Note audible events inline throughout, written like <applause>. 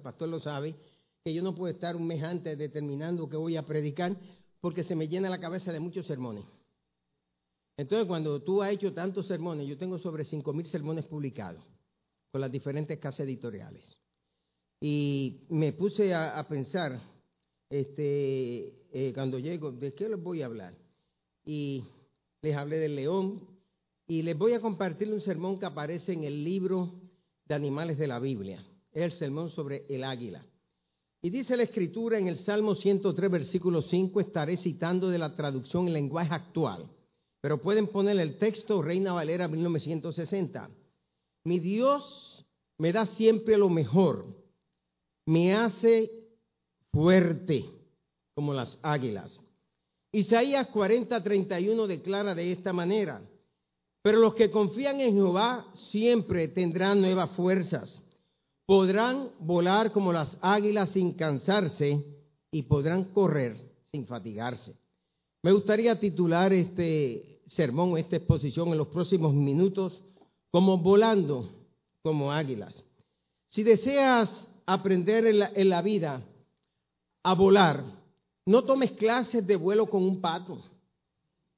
el pastor lo sabe, que yo no puedo estar un mes antes determinando que voy a predicar porque se me llena la cabeza de muchos sermones. Entonces, cuando tú has hecho tantos sermones, yo tengo sobre cinco mil sermones publicados con las diferentes casas editoriales. Y me puse a, pensar, este, eh, cuando llego, ¿de qué les voy a hablar? Y les hablé del león y les voy a compartir un sermón que aparece en el libro de animales de la Biblia. El sermón sobre el águila. Y dice la escritura en el Salmo 103, versículo 5, estaré citando de la traducción en lenguaje actual, pero pueden poner el texto Reina Valera 1960. Mi Dios me da siempre lo mejor, me hace fuerte como las águilas. Isaías 40, 31 declara de esta manera, pero los que confían en Jehová siempre tendrán nuevas fuerzas podrán volar como las águilas sin cansarse y podrán correr sin fatigarse. Me gustaría titular este sermón, esta exposición en los próximos minutos como volando como águilas. Si deseas aprender en la, vida a volar, no tomes clases de vuelo con un pato,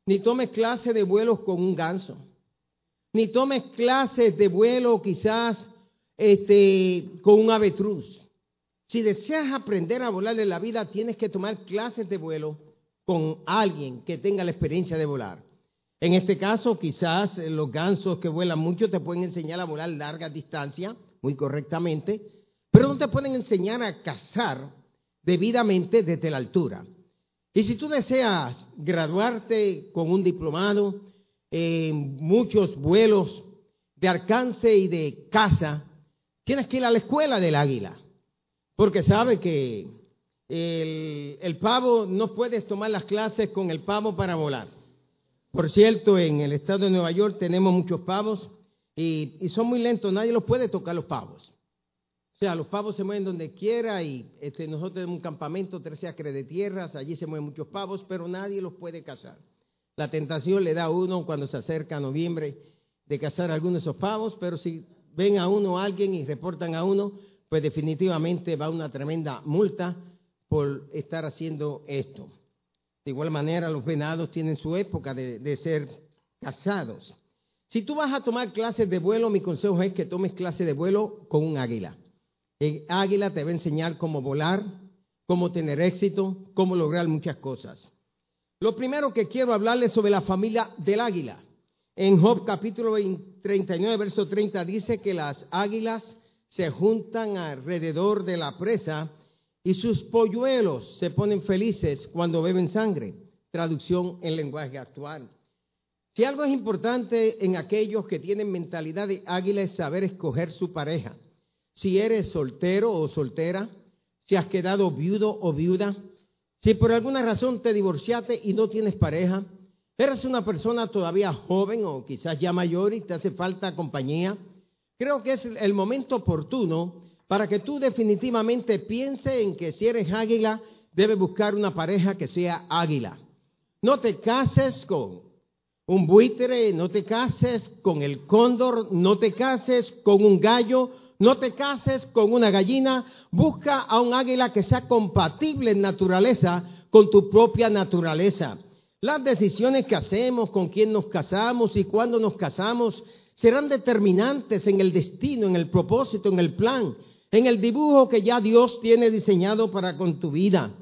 ni tomes clases de vuelo con un ganso, ni tomes clases de vuelo quizás este, con un avetruz. Si deseas aprender a volar en la vida, tienes que tomar clases de vuelo con alguien que tenga la experiencia de volar. En este caso, quizás eh, los gansos que vuelan mucho te pueden enseñar a volar largas distancias, muy correctamente, pero no te pueden enseñar a cazar debidamente desde la altura. Y si tú deseas graduarte con un diplomado en muchos vuelos de alcance y de caza, Tienes que ir a la escuela del águila, porque sabe que el, pavo no puedes tomar las clases con el pavo para volar. Por cierto, en el estado de Nueva York tenemos muchos pavos y, son muy lentos, nadie los puede tocar los pavos. O sea, los pavos se mueven donde quiera y este, nosotros tenemos un campamento, tres acres de tierras, allí se mueven muchos pavos, pero nadie los puede cazar. La tentación le da a uno cuando se acerca a noviembre de cazar algunos de esos pavos, pero si ven a uno a alguien y reportan a uno, pues definitivamente va una tremenda multa por estar haciendo esto. De igual manera, los venados tienen su época de, ser cazados. Si tú vas a tomar clases de vuelo, mi consejo es que tomes clases de vuelo con un águila. El águila te va a enseñar cómo volar, cómo tener éxito, cómo lograr muchas cosas. Lo primero que quiero hablarles sobre la familia del águila. En Job capítulo 39, verso 30 dice que las águilas se juntan alrededor de la presa y sus polluelos se ponen felices cuando beben sangre. Traducción en lenguaje actual. Si algo es importante en aquellos que tienen mentalidad de águila es saber escoger su pareja. Si eres soltero o soltera, si has quedado viudo o viuda, si por alguna razón te divorciaste y no tienes pareja, Eres una persona todavía joven o quizás ya mayor y te hace falta compañía. Creo que es el momento oportuno para que tú definitivamente pienses en que si eres águila, debes buscar una pareja que sea águila. No te cases con un buitre, no te cases con el cóndor, no te cases con un gallo, no te cases con una gallina. Busca a un águila que sea compatible en naturaleza con tu propia naturaleza. Las decisiones que hacemos, con quién nos casamos y cuándo nos casamos, serán determinantes en el destino, en el propósito, en el plan, en el dibujo que ya Dios tiene diseñado para con tu vida.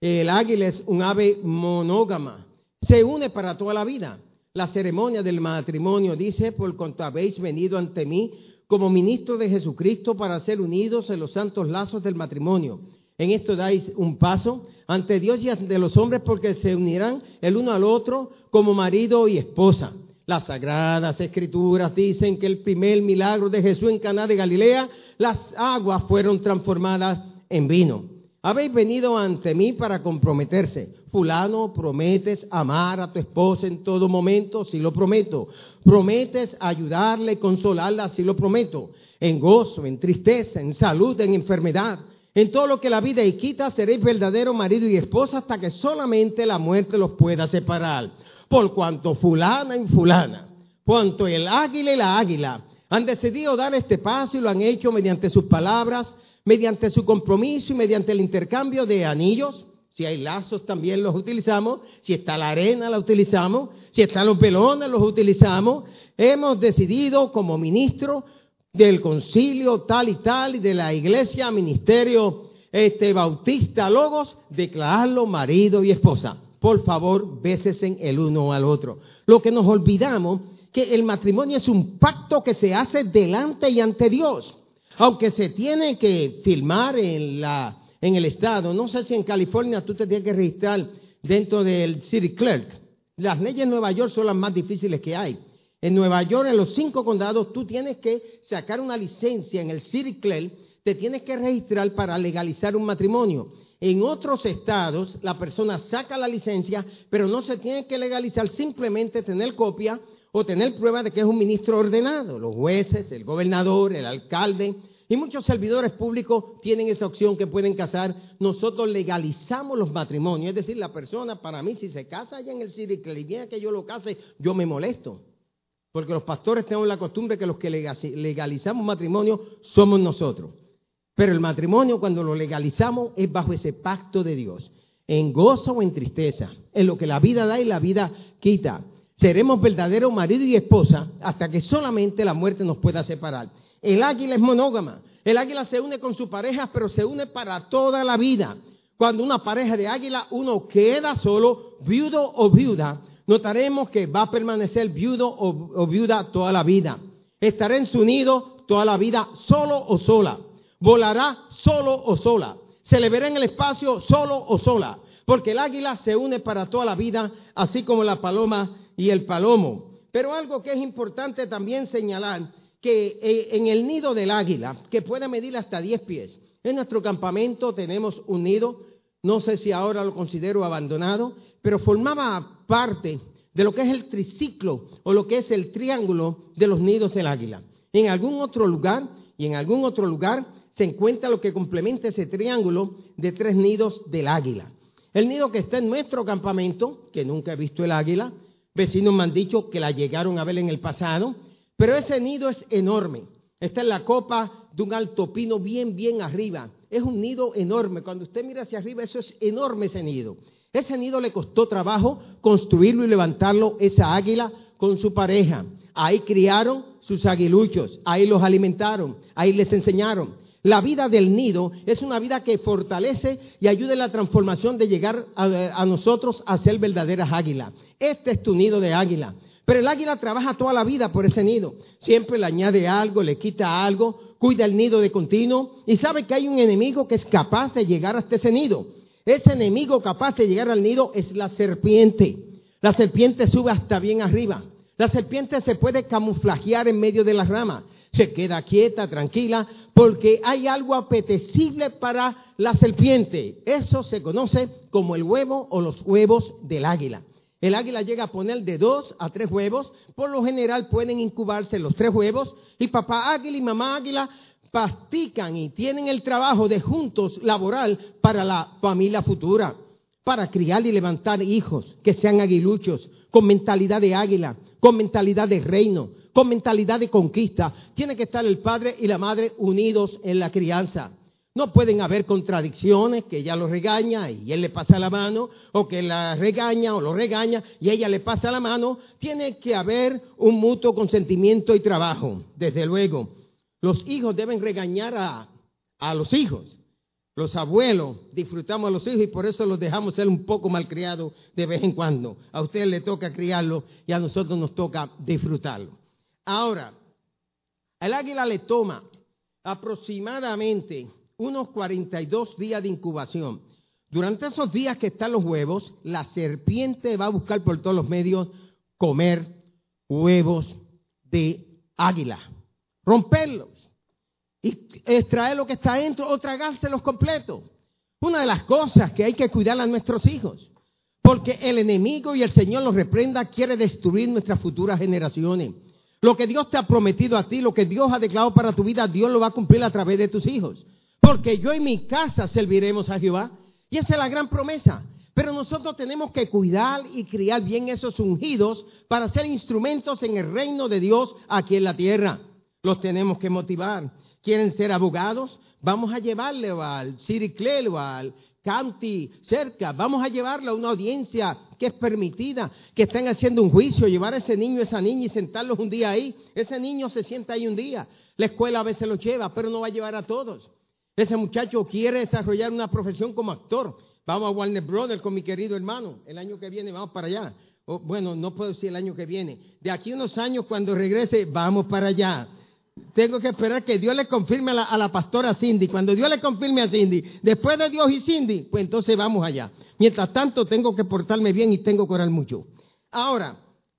El águila es un ave monógama, se une para toda la vida. La ceremonia del matrimonio dice, por cuanto habéis venido ante mí como ministro de Jesucristo para ser unidos en los santos lazos del matrimonio. En esto dais un paso ante Dios y ante los hombres porque se unirán el uno al otro como marido y esposa. Las sagradas escrituras dicen que el primer milagro de Jesús en Caná de Galilea, las aguas fueron transformadas en vino. Habéis venido ante mí para comprometerse. Fulano, prometes amar a tu esposa en todo momento, sí lo prometo. Prometes ayudarle, consolarla, sí lo prometo. En gozo, en tristeza, en salud, en enfermedad en todo lo que la vida y quita seréis verdadero marido y esposa hasta que solamente la muerte los pueda separar. Por cuanto fulana y fulana, cuanto el águila y la águila han decidido dar este paso y lo han hecho mediante sus palabras, mediante su compromiso y mediante el intercambio de anillos. Si hay lazos también los utilizamos. Si está la arena la utilizamos. Si están los velones los utilizamos. Hemos decidido como ministro del concilio tal y tal y de la iglesia, ministerio este, bautista Logos, declararlo marido y esposa. Por favor, bécesen el uno al otro. Lo que nos olvidamos que el matrimonio es un pacto que se hace delante y ante Dios. Aunque se tiene que filmar en, la, en el estado, no sé si en California tú te tienes que registrar dentro del City Clerk. Las leyes de Nueva York son las más difíciles que hay. En Nueva York, en los cinco condados, tú tienes que sacar una licencia en el City Clerk, te tienes que registrar para legalizar un matrimonio. En otros estados, la persona saca la licencia, pero no se tiene que legalizar, simplemente tener copia o tener prueba de que es un ministro ordenado. Los jueces, el gobernador, el alcalde y muchos servidores públicos tienen esa opción que pueden casar. Nosotros legalizamos los matrimonios, es decir, la persona, para mí, si se casa allá en el City y viene que yo lo case, yo me molesto. Porque los pastores tenemos la costumbre que los que legalizamos matrimonio somos nosotros. Pero el matrimonio cuando lo legalizamos es bajo ese pacto de Dios, en gozo o en tristeza, en lo que la vida da y la vida quita. Seremos verdadero marido y esposa hasta que solamente la muerte nos pueda separar. El águila es monógama. El águila se une con su pareja, pero se une para toda la vida. Cuando una pareja de águila, uno queda solo, viudo o viuda, notaremos que va a permanecer viudo o, viuda toda la vida. Estará en su nido toda la vida, solo o sola volará solo o sola, se le verá en el espacio solo o sola, porque el águila se une para toda la vida, así como la paloma y el palomo. Pero algo que es importante también señalar, que eh, en el nido del águila, que puede medir hasta 10 pies, en nuestro campamento tenemos un nido, no sé si ahora lo considero abandonado, pero formaba parte de lo que es el triciclo o lo que es el triángulo de los nidos del águila. En algún otro lugar y en algún otro lugar se encuentra lo que complementa ese triángulo de tres nidos del águila. El nido que está en nuestro campamento, que nunca he visto el águila, vecinos me han dicho que la llegaron a ver en el pasado, pero ese nido es enorme. Está en la copa de un alto pino bien, bien arriba. Es un nido enorme. Cuando usted mira hacia arriba, eso es enorme ese nido. Ese nido le costó trabajo construirlo y levantarlo esa águila con su pareja. Ahí criaron sus aguiluchos, ahí los alimentaron, ahí les enseñaron. La vida del nido es una vida que fortalece y ayuda en la transformación de llegar a, nosotros a ser verdaderas águilas. Este es tu nido de águila. Pero el águila trabaja toda la vida por ese nido. Siempre le añade algo, le quita algo, cuida el nido de continuo y sabe que hay un enemigo que es capaz de llegar hasta ese nido. Ese enemigo capaz de llegar al nido es la serpiente. La serpiente sube hasta bien arriba. La serpiente se puede camuflajear en medio de las ramas se queda quieta, tranquila, porque hay algo apetecible para la serpiente. Eso se conoce como el huevo o los huevos del águila. El águila llega a poner de dos a tres huevos. Por lo general pueden incubarse los tres huevos. Y papá águila y mamá águila pastican y tienen el trabajo de juntos laboral para la familia futura. Para criar y levantar hijos que sean aguiluchos, con mentalidad de águila, con mentalidad de reino, con mentalidad de conquista. Tiene que estar el padre y la madre unidos en la crianza. No pueden haber contradicciones, que ella lo regaña y él le pasa la mano, o que la regaña o lo regaña y ella le pasa la mano. Tiene que haber un mutuo consentimiento y trabajo, desde luego. Los hijos deben regañar a, a los hijos. Los abuelos disfrutamos a los hijos y por eso los dejamos ser un poco malcriados de vez en cuando. A usted le toca criarlo y a nosotros nos toca disfrutarlo. Ahora, el águila le toma aproximadamente unos 42 días de incubación. Durante esos días que están los huevos, la serpiente va a buscar por todos los medios comer huevos de águila, romperlos y extraer lo que está dentro o tragárselos completos. Una de las cosas que hay que cuidar a nuestros hijos, porque el enemigo y el Señor los reprenda quiere destruir nuestras futuras generaciones. Lo que Dios te ha prometido a ti, lo que Dios ha declarado para tu vida, Dios lo va a cumplir a través de tus hijos. Porque yo y mi casa serviremos a Jehová. Y esa es la gran promesa. Pero nosotros tenemos que cuidar y criar bien esos ungidos para ser instrumentos en el reino de Dios aquí en la tierra. Los tenemos que motivar. quieren ser abogados, vamos a llevarle al City Clerk o al County cerca, vamos a llevarlo a una audiencia que es permitida, que estén haciendo un juicio, llevar a ese niño, esa niña y sentarlos un día ahí. Ese niño se sienta ahí un día. La escuela a veces lo lleva, pero no va a llevar a todos. Ese muchacho quiere desarrollar una profesión como actor. Vamos a Warner Brothers con mi querido hermano. El año que viene vamos para allá. bueno, no puedo decir el año que viene. De aquí a unos años, cuando regrese, vamos para allá tengo que esperar que Dios le confirme a la, pastora Cindy. Cuando Dios le confirme a Cindy, después de Dios y Cindy, pues entonces vamos allá. Mientras tanto, tengo que portarme bien y tengo que orar mucho. Ahora,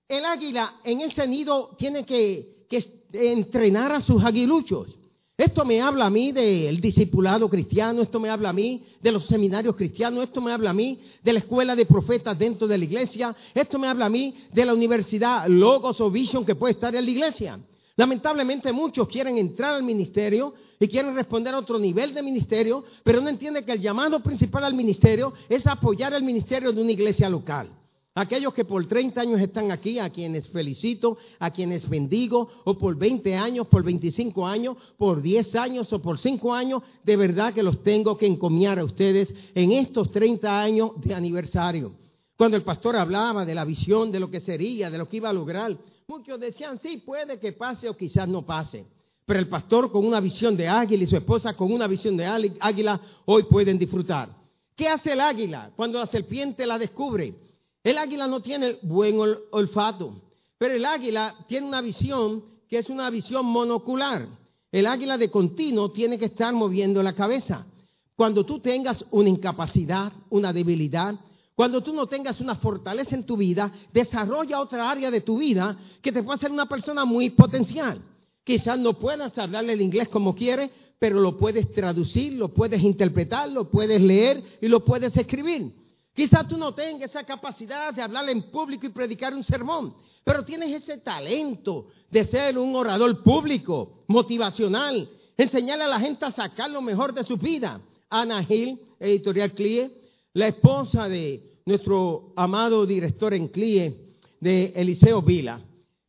el águila en ese nido tiene que entrenar a sus aguiluchos. Esto me habla a mí del discipulado cristiano, esto me habla a mí de los seminarios cristianos, esto me habla a mí de la escuela de profetas dentro de la iglesia, esto me habla a mí de la universidad Logos o Vision que puede estar en la iglesia. Lamentablemente muchos quieren entrar al ministerio y quieren responder a otro nivel de ministerio, pero no entienden que el llamado principal al ministerio es apoyar el ministerio de una iglesia local. Aquellos que por 30 años están aquí, a quienes felicito, a quienes bendigo, o por 20 años, por 25 años, por 10 años o por 5 años, de verdad que los tengo que encomiar a ustedes en estos 30 años de aniversario. Cuando el pastor hablaba de la visión, de lo que sería, de lo que iba a lograr, Muchos decían, sí, puede que pase o quizás no pase. Pero el pastor con una visión de águila y su esposa con una visión de águila hoy pueden disfrutar. ¿Qué hace el águila cuando la serpiente la descubre? El águila no tiene buen olfato, pero el águila tiene una visión que es una visión monocular. El águila de continuo tiene que estar moviendo la cabeza. Cuando tú tengas una incapacidad, una debilidad, cuando tú no tengas una fortaleza en tu vida, desarrolla otra área de tu vida que te puede hacer una persona muy potencial. Quizás no puedas hablarle el inglés como quieres, pero lo puedes traducir, lo puedes interpretar, lo puedes leer y lo puedes escribir. Quizás tú no tengas esa capacidad de hablar en público y predicar un sermón, pero tienes ese talento de ser un orador público, motivacional, enseñarle a la gente a sacar lo mejor de su vida. Ana Hill, editorial CLIE, la esposa de nuestro amado director en CLIE, de Eliseo Vila,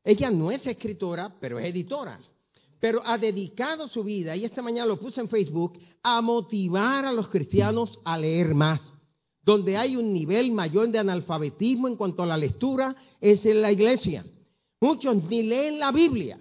ella no es escritora, pero es editora. Pero ha dedicado su vida, y esta mañana lo puse en Facebook, a motivar a los cristianos a leer más. Donde hay un nivel mayor de analfabetismo en cuanto a la lectura, es en la iglesia. Muchos ni leen la Biblia.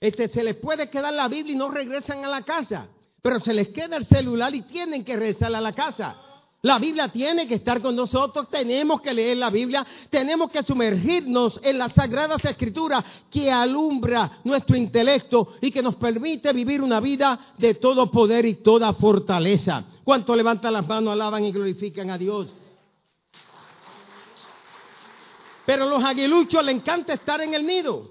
Este, se les puede quedar la Biblia y no regresan a la casa. Pero se les queda el celular y tienen que regresar a la casa. La Biblia tiene que estar con nosotros, tenemos que leer la Biblia, tenemos que sumergirnos en las sagradas escrituras que alumbra nuestro intelecto y que nos permite vivir una vida de todo poder y toda fortaleza. ¿Cuánto levantan las manos, alaban y glorifican a Dios? Pero los aguiluchos le encanta estar en el nido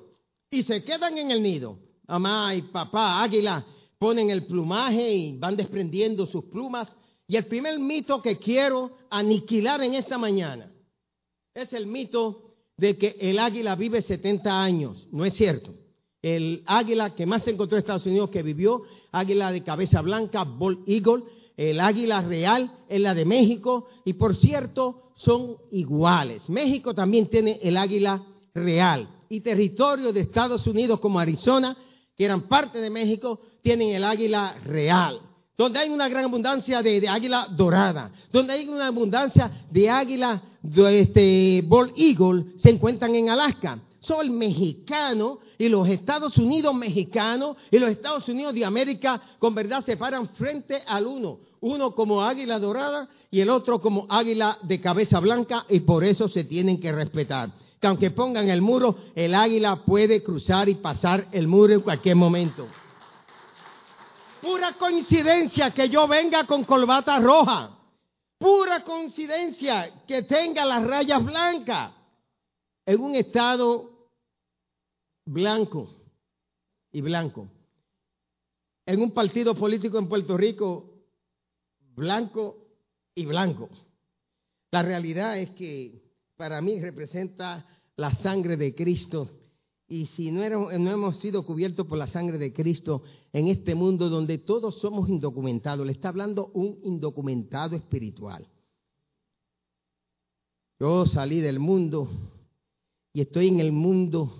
y se quedan en el nido. Mamá y papá, águila, ponen el plumaje y van desprendiendo sus plumas y el primer mito que quiero aniquilar en esta mañana es el mito de que el águila vive 70 años. No es cierto. El águila que más se encontró en Estados Unidos que vivió, águila de cabeza blanca, Bald Eagle, el águila real es la de México y por cierto son iguales. México también tiene el águila real y territorios de Estados Unidos como Arizona, que eran parte de México, tienen el águila real donde hay una gran abundancia de, águila dorada, donde hay una abundancia de águila de este, Bald Eagle, se encuentran en Alaska. Son el mexicano y los Estados Unidos mexicanos y los Estados Unidos de América con verdad se paran frente al uno. Uno como águila dorada y el otro como águila de cabeza blanca y por eso se tienen que respetar. Que aunque pongan el muro, el águila puede cruzar y pasar el muro en cualquier momento. Pura coincidencia que yo venga con colbata roja. Pura coincidencia que tenga las rayas blancas. En un estado blanco y blanco. En un partido político en Puerto Rico, blanco y blanco. La realidad es que para mí representa la sangre de Cristo y si no, hemos sido cubiertos por la sangre de Cristo en este mundo donde todos somos indocumentados, le está hablando un indocumentado espiritual. Yo salí del mundo y estoy en el mundo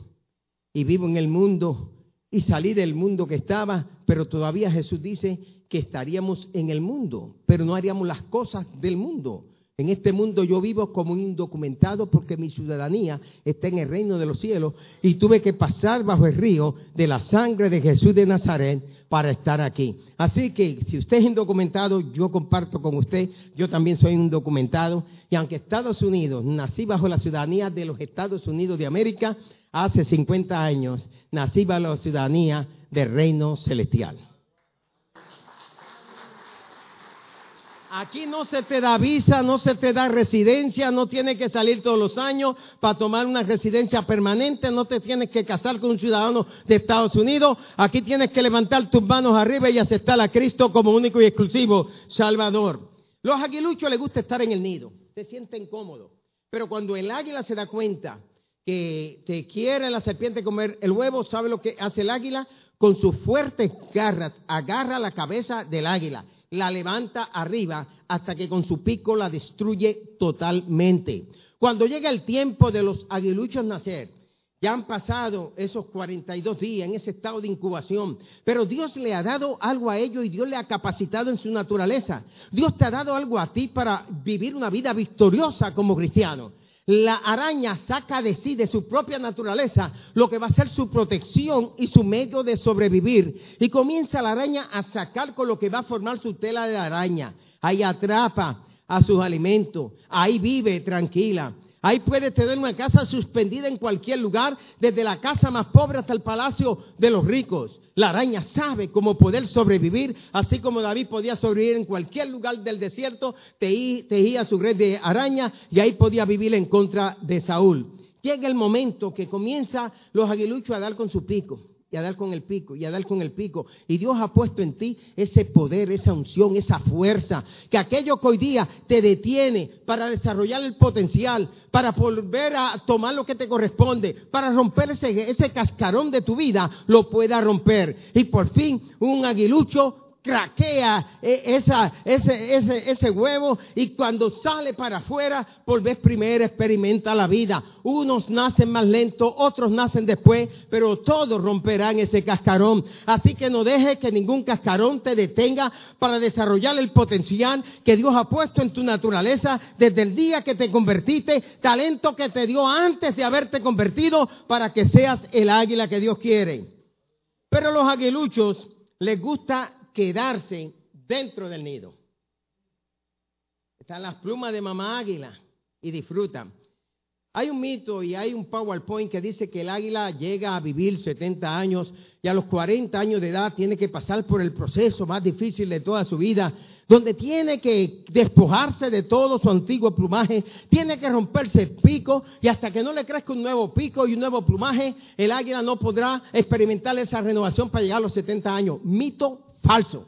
y vivo en el mundo y salí del mundo que estaba, pero todavía Jesús dice que estaríamos en el mundo, pero no haríamos las cosas del mundo. En este mundo yo vivo como un indocumentado porque mi ciudadanía está en el reino de los cielos y tuve que pasar bajo el río de la sangre de Jesús de Nazaret para estar aquí. Así que si usted es indocumentado, yo comparto con usted, yo también soy indocumentado y aunque Estados Unidos, nací bajo la ciudadanía de los Estados Unidos de América, hace 50 años nací bajo la ciudadanía del reino celestial. Aquí no se te da visa, no se te da residencia, no tienes que salir todos los años para tomar una residencia permanente, no te tienes que casar con un ciudadano de Estados Unidos. Aquí tienes que levantar tus manos arriba y aceptar a Cristo como único y exclusivo Salvador. Los aguiluchos les gusta estar en el nido, se sienten cómodos. Pero cuando el águila se da cuenta que te quiere la serpiente comer el huevo, ¿sabe lo que hace el águila? Con sus fuertes garras agarra la cabeza del águila la levanta arriba hasta que con su pico la destruye totalmente. Cuando llega el tiempo de los aguiluchos nacer, ya han pasado esos 42 días en ese estado de incubación, pero Dios le ha dado algo a ellos y Dios le ha capacitado en su naturaleza. Dios te ha dado algo a ti para vivir una vida victoriosa como cristiano la araña saca de sí, de su propia naturaleza, lo que va a ser su protección y su medio de sobrevivir. Y comienza la araña a sacar con lo que va a formar su tela de araña. Ahí atrapa a sus alimentos, ahí vive tranquila. Ahí puede tener una casa suspendida en cualquier lugar, desde la casa más pobre hasta el palacio de los ricos. La araña sabe cómo poder sobrevivir, así como David podía sobrevivir en cualquier lugar del desierto, tejía su red de araña y ahí podía vivir en contra de Saúl. Llega el momento que comienza los aguiluchos a dar con su pico y a dar con el pico y a dar con el pico. Y Dios ha puesto en ti ese poder, esa unción, esa fuerza, que aquello que hoy día te detiene para desarrollar el potencial, para volver a tomar lo que te corresponde, para romper ese, ese cascarón de tu vida, lo pueda romper. Y por fin un aguilucho craquea e, ese, ese, ese huevo y cuando sale para afuera, por vez primera experimenta la vida. Unos nacen más lento, otros nacen después, pero todos romperán ese cascarón. Así que no dejes que ningún cascarón te detenga para desarrollar el potencial que Dios ha puesto en tu naturaleza desde el día que te convertiste, talento que te dio antes de haberte convertido para que seas el águila que Dios quiere. Pero los aguiluchos les gusta quedarse dentro del nido. Están las plumas de mamá águila y disfrutan. Hay un mito y hay un PowerPoint que dice que el águila llega a vivir 70 años y a los 40 años de edad tiene que pasar por el proceso más difícil de toda su vida, donde tiene que despojarse de todo su antiguo plumaje, tiene que romperse el pico y hasta que no le crezca un nuevo pico y un nuevo plumaje, el águila no podrá experimentar esa renovación para llegar a los 70 años. Mito Falso.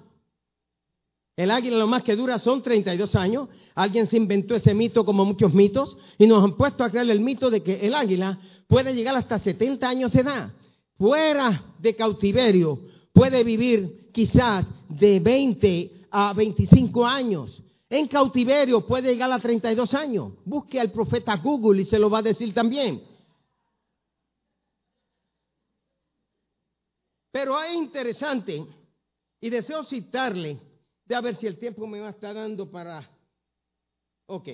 El águila lo más que dura son 32 años. Alguien se inventó ese mito como muchos mitos y nos han puesto a creer el mito de que el águila puede llegar hasta 70 años de edad. Fuera de cautiverio puede vivir quizás de 20 a 25 años. En cautiverio puede llegar a 32 años. Busque al profeta Google y se lo va a decir también. Pero es interesante y deseo citarle, de a ver si el tiempo me va a estar dando para... Ok.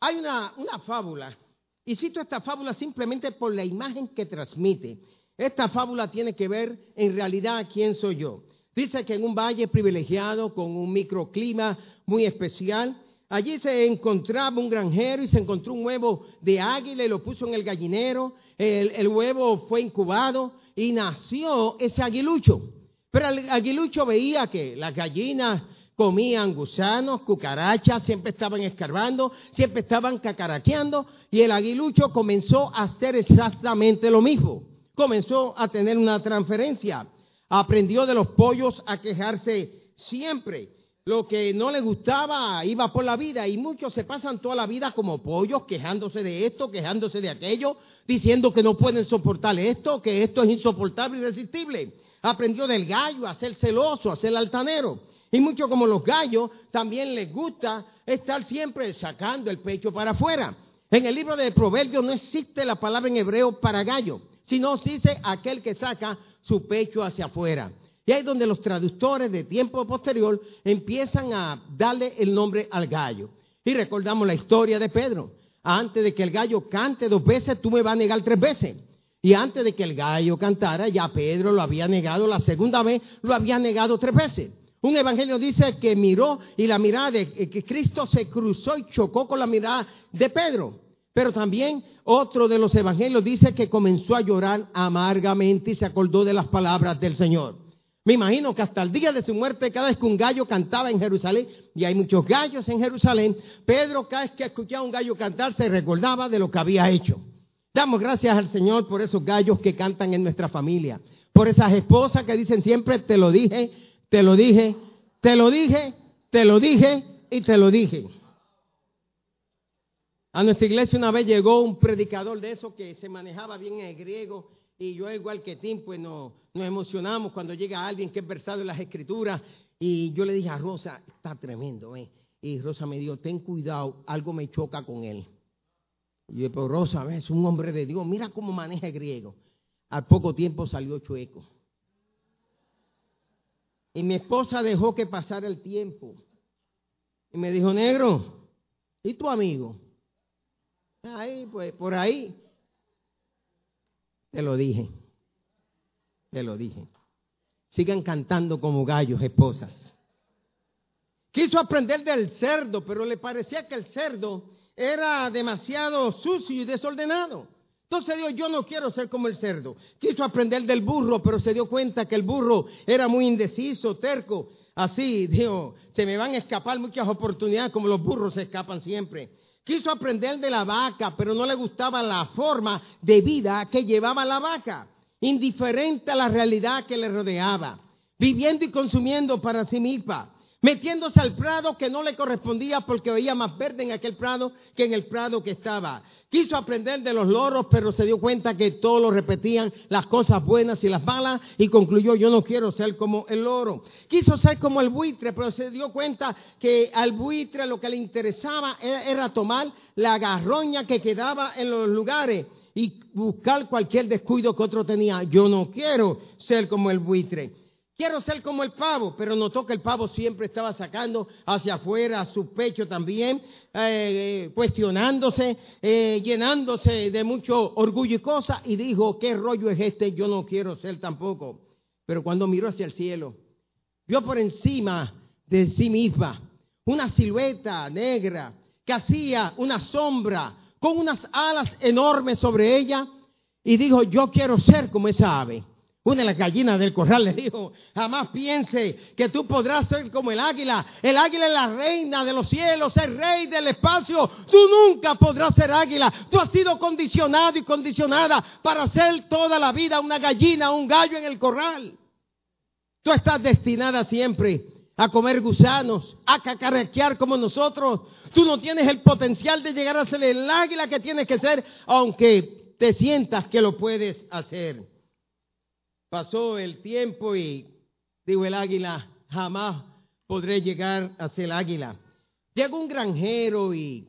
Hay una, una fábula, y cito esta fábula simplemente por la imagen que transmite. Esta fábula tiene que ver en realidad quién soy yo. Dice que en un valle privilegiado, con un microclima muy especial, allí se encontraba un granjero y se encontró un huevo de águila y lo puso en el gallinero. El, el huevo fue incubado y nació ese aguilucho. Pero el aguilucho veía que las gallinas comían gusanos, cucarachas, siempre estaban escarbando, siempre estaban cacaraqueando, y el aguilucho comenzó a hacer exactamente lo mismo. Comenzó a tener una transferencia. Aprendió de los pollos a quejarse siempre. Lo que no le gustaba iba por la vida y muchos se pasan toda la vida como pollos quejándose de esto, quejándose de aquello, diciendo que no pueden soportar esto, que esto es insoportable irresistible aprendió del gallo a ser celoso, a ser altanero. Y mucho como los gallos, también les gusta estar siempre sacando el pecho para afuera. En el libro de Proverbios no existe la palabra en hebreo para gallo, sino dice aquel que saca su pecho hacia afuera. Y ahí es donde los traductores de tiempo posterior empiezan a darle el nombre al gallo. Y recordamos la historia de Pedro. Antes de que el gallo cante dos veces, tú me vas a negar tres veces. Y antes de que el gallo cantara, ya Pedro lo había negado la segunda vez, lo había negado tres veces. Un evangelio dice que miró y la mirada de que Cristo se cruzó y chocó con la mirada de Pedro. Pero también otro de los evangelios dice que comenzó a llorar amargamente y se acordó de las palabras del Señor. Me imagino que hasta el día de su muerte, cada vez que un gallo cantaba en Jerusalén, y hay muchos gallos en Jerusalén, Pedro cada vez que escuchaba un gallo cantar se recordaba de lo que había hecho. Damos gracias al Señor por esos gallos que cantan en nuestra familia, por esas esposas que dicen siempre, te lo dije, te lo dije, te lo dije, te lo dije y te lo dije. A nuestra iglesia una vez llegó un predicador de eso que se manejaba bien en el griego y yo igual que Tim, pues nos, nos emocionamos cuando llega alguien que es versado en las escrituras y yo le dije a Rosa, está tremendo, ¿eh? Y Rosa me dijo, ten cuidado, algo me choca con él. Y yo, pero Rosa, es un hombre de Dios, mira cómo maneja el griego. Al poco tiempo salió chueco. Y mi esposa dejó que pasara el tiempo. Y me dijo, negro, ¿y tu amigo? Ahí, pues, por ahí. Te lo dije. Te lo dije. Sigan cantando como gallos, esposas. Quiso aprender del cerdo, pero le parecía que el cerdo era demasiado sucio y desordenado. Entonces dijo, yo no quiero ser como el cerdo. Quiso aprender del burro, pero se dio cuenta que el burro era muy indeciso, terco. Así, dijo, se me van a escapar muchas oportunidades como los burros se escapan siempre. Quiso aprender de la vaca, pero no le gustaba la forma de vida que llevaba la vaca, indiferente a la realidad que le rodeaba, viviendo y consumiendo para sí misma metiéndose al prado que no le correspondía porque veía más verde en aquel prado que en el prado que estaba. Quiso aprender de los loros, pero se dio cuenta que todos lo repetían, las cosas buenas y las malas, y concluyó, yo no quiero ser como el loro. Quiso ser como el buitre, pero se dio cuenta que al buitre lo que le interesaba era, tomar la garroña que quedaba en los lugares y buscar cualquier descuido que otro tenía. Yo no quiero ser como el buitre. Quiero ser como el pavo, pero notó que el pavo siempre estaba sacando hacia afuera su pecho también, eh, cuestionándose, eh, llenándose de mucho orgullo y cosas, y dijo, ¿qué rollo es este? Yo no quiero ser tampoco. Pero cuando miró hacia el cielo, vio por encima de sí misma una silueta negra que hacía una sombra con unas alas enormes sobre ella, y dijo, yo quiero ser como esa ave. Una de las gallinas del corral le dijo, jamás piense que tú podrás ser como el águila. El águila es la reina de los cielos, el rey del espacio. Tú nunca podrás ser águila. Tú has sido condicionado y condicionada para ser toda la vida una gallina, un gallo en el corral. Tú estás destinada siempre a comer gusanos, a cacarequear como nosotros. Tú no tienes el potencial de llegar a ser el águila que tienes que ser, aunque te sientas que lo puedes hacer. Pasó el tiempo y dijo el águila, jamás podré llegar a ser águila. Llegó un granjero y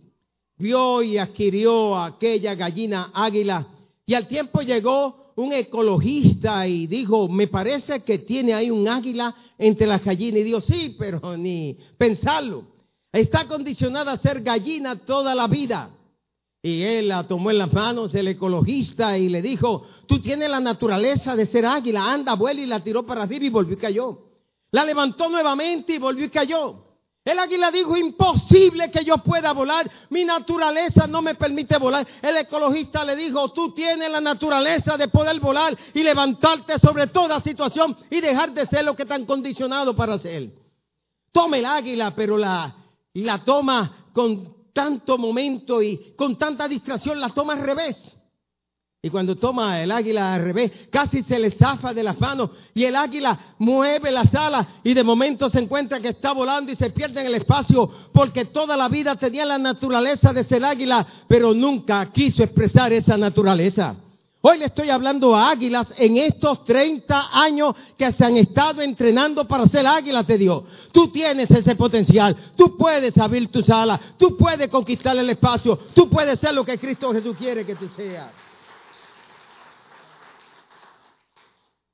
vio y adquirió aquella gallina águila. Y al tiempo llegó un ecologista y dijo, me parece que tiene ahí un águila entre las gallinas. Y dijo, sí, pero ni pensarlo. Está condicionada a ser gallina toda la vida. Y él la tomó en las manos el ecologista y le dijo, tú tienes la naturaleza de ser águila, anda, vuela y la tiró para arriba y volvió y cayó. La levantó nuevamente y volvió y cayó. El águila dijo, imposible que yo pueda volar, mi naturaleza no me permite volar. El ecologista le dijo, tú tienes la naturaleza de poder volar y levantarte sobre toda situación y dejar de ser lo que tan condicionado para ser. Toma el águila, pero la, la toma con tanto momento y con tanta distracción la toma al revés. Y cuando toma el águila al revés, casi se le zafa de las manos y el águila mueve las alas y de momento se encuentra que está volando y se pierde en el espacio porque toda la vida tenía la naturaleza de ser águila, pero nunca quiso expresar esa naturaleza. Hoy le estoy hablando a águilas en estos 30 años que se han estado entrenando para ser águilas de Dios. Tú tienes ese potencial. Tú puedes abrir tus alas. Tú puedes conquistar el espacio. Tú puedes ser lo que Cristo Jesús quiere que tú seas.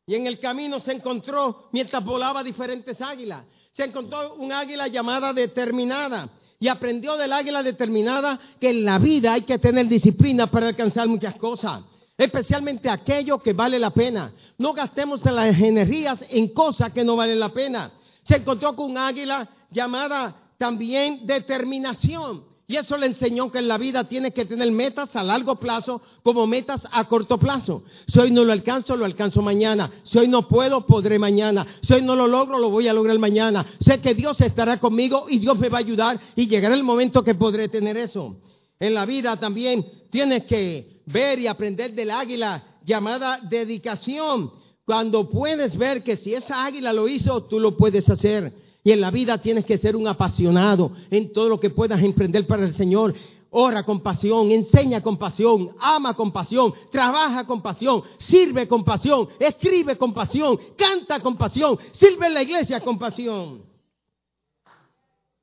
Y en el camino se encontró, mientras volaba diferentes águilas, se encontró un águila llamada determinada. Y aprendió del águila determinada que en la vida hay que tener disciplina para alcanzar muchas cosas. Especialmente aquello que vale la pena. No gastemos las energías en cosas que no valen la pena. Se encontró con un águila llamada también determinación. Y eso le enseñó que en la vida tienes que tener metas a largo plazo como metas a corto plazo. Si hoy no lo alcanzo, lo alcanzo mañana. Si hoy no puedo, podré mañana. Si hoy no lo logro, lo voy a lograr mañana. Sé que Dios estará conmigo y Dios me va a ayudar y llegará el momento que podré tener eso. En la vida también tienes que ver y aprender del águila llamada dedicación. Cuando puedes ver que si esa águila lo hizo, tú lo puedes hacer. Y en la vida tienes que ser un apasionado en todo lo que puedas emprender para el Señor. Ora con pasión, enseña con pasión, ama con pasión, trabaja con pasión, sirve con pasión, escribe con pasión, canta con pasión, sirve en la iglesia con pasión.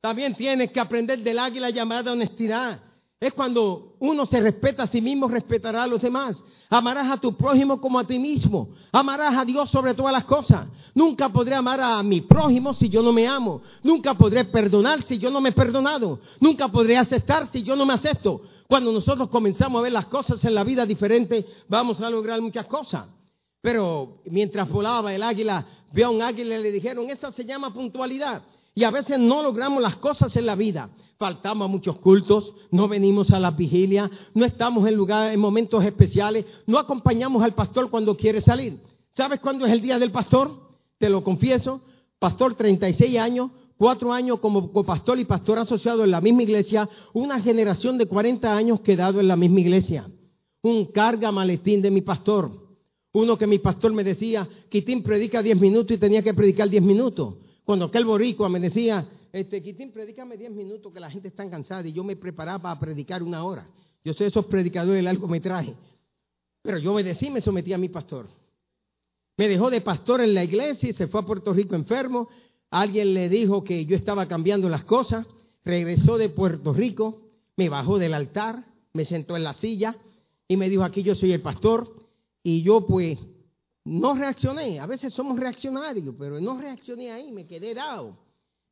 También tienes que aprender del águila llamada honestidad. Es cuando uno se respeta a sí mismo, respetará a los demás. Amarás a tu prójimo como a ti mismo. Amarás a Dios sobre todas las cosas. Nunca podré amar a mi prójimo si yo no me amo. Nunca podré perdonar si yo no me he perdonado. Nunca podré aceptar si yo no me acepto. Cuando nosotros comenzamos a ver las cosas en la vida diferente, vamos a lograr muchas cosas. Pero mientras volaba el águila, vio a un águila y le dijeron, esa se llama puntualidad. Y a veces no logramos las cosas en la vida faltamos a muchos cultos, no venimos a las vigilias, no estamos en lugares, en momentos especiales, no acompañamos al pastor cuando quiere salir. ¿Sabes cuándo es el día del pastor? Te lo confieso, pastor 36 años, cuatro años como pastor y pastor asociado en la misma iglesia, una generación de 40 años quedado en la misma iglesia. Un carga maletín de mi pastor. Uno que mi pastor me decía, Quitín predica 10 minutos y tenía que predicar 10 minutos. Cuando aquel boricua me decía, este, Quitín, predícame 10 minutos que la gente está cansada y yo me preparaba para predicar una hora. Yo soy esos predicadores del largometraje. Pero yo obedecí me sometí a mi pastor. Me dejó de pastor en la iglesia y se fue a Puerto Rico enfermo. Alguien le dijo que yo estaba cambiando las cosas. Regresó de Puerto Rico, me bajó del altar, me sentó en la silla y me dijo, aquí yo soy el pastor. Y yo pues no reaccioné. A veces somos reaccionarios, pero no reaccioné ahí, me quedé dado.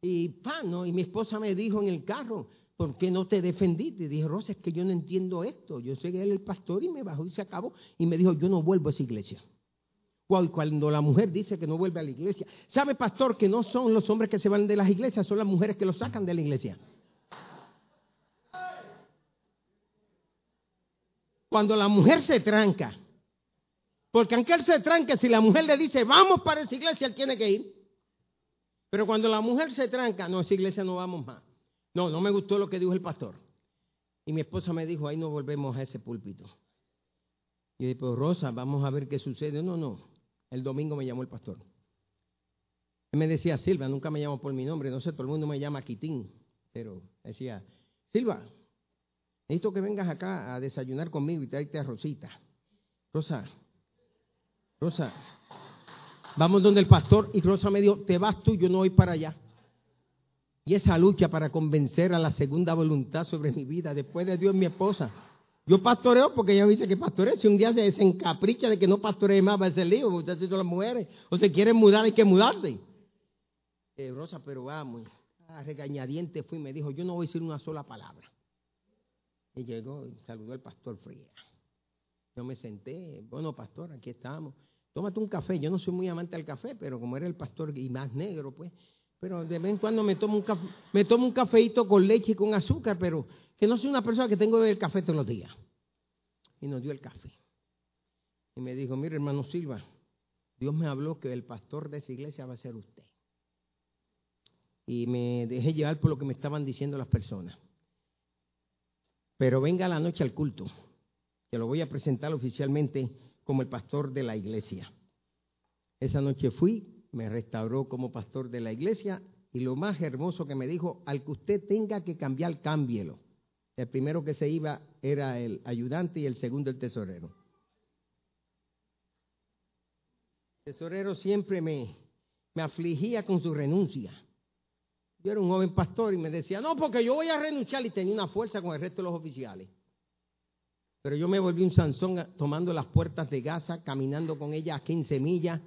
Y pano, y mi esposa me dijo en el carro, ¿por qué no te defendiste? Y dije, Rosa, es que yo no entiendo esto. Yo sé que él el pastor y me bajó y se acabó. Y me dijo, yo no vuelvo a esa iglesia. Cuando la mujer dice que no vuelve a la iglesia, ¿sabe, pastor, que no son los hombres que se van de las iglesias, son las mujeres que lo sacan de la iglesia? Cuando la mujer se tranca, porque aunque él se tranque, si la mujer le dice, vamos para esa iglesia, él tiene que ir. Pero cuando la mujer se tranca, no, esa iglesia no vamos más. No, no me gustó lo que dijo el pastor. Y mi esposa me dijo, ahí no volvemos a ese púlpito. Y yo dije, pues Rosa, vamos a ver qué sucede. No, no. El domingo me llamó el pastor. Él me decía Silva, nunca me llamó por mi nombre, no sé, todo el mundo me llama Quitín. Pero decía, Silva, necesito que vengas acá a desayunar conmigo y traerte a Rosita. Rosa, Rosa, Vamos donde el pastor y Rosa me dijo, te vas tú, yo no voy para allá. Y esa lucha para convencer a la segunda voluntad sobre mi vida, después de Dios mi esposa. Yo pastoreo porque ella dice que pastoreo. Si un día se encapricha de que no pastoree más, va a ser lío, muchas son las mujeres. O se quieren mudar, hay que mudarse. Eh, Rosa, pero vamos, a regañadiente fui y me dijo, yo no voy a decir una sola palabra. Y llegó y saludó al pastor Fría. Yo me senté, bueno, pastor, aquí estamos tómate un café. Yo no soy muy amante del café, pero como era el pastor y más negro, pues, pero de vez en cuando me tomo un café, me tomo un cafeito con leche y con azúcar, pero que no soy una persona que tengo que beber café todos los días. Y nos dio el café. Y me dijo, mire hermano Silva, Dios me habló que el pastor de esa iglesia va a ser usted. Y me dejé llevar por lo que me estaban diciendo las personas. Pero venga la noche al culto, que lo voy a presentar oficialmente como el pastor de la iglesia. Esa noche fui, me restauró como pastor de la iglesia y lo más hermoso que me dijo, al que usted tenga que cambiar, cámbielo. El primero que se iba era el ayudante y el segundo el tesorero. El tesorero siempre me, me afligía con su renuncia. Yo era un joven pastor y me decía, no, porque yo voy a renunciar y tenía una fuerza con el resto de los oficiales. Pero yo me volví un Sansón tomando las puertas de Gaza, caminando con ella a 15 millas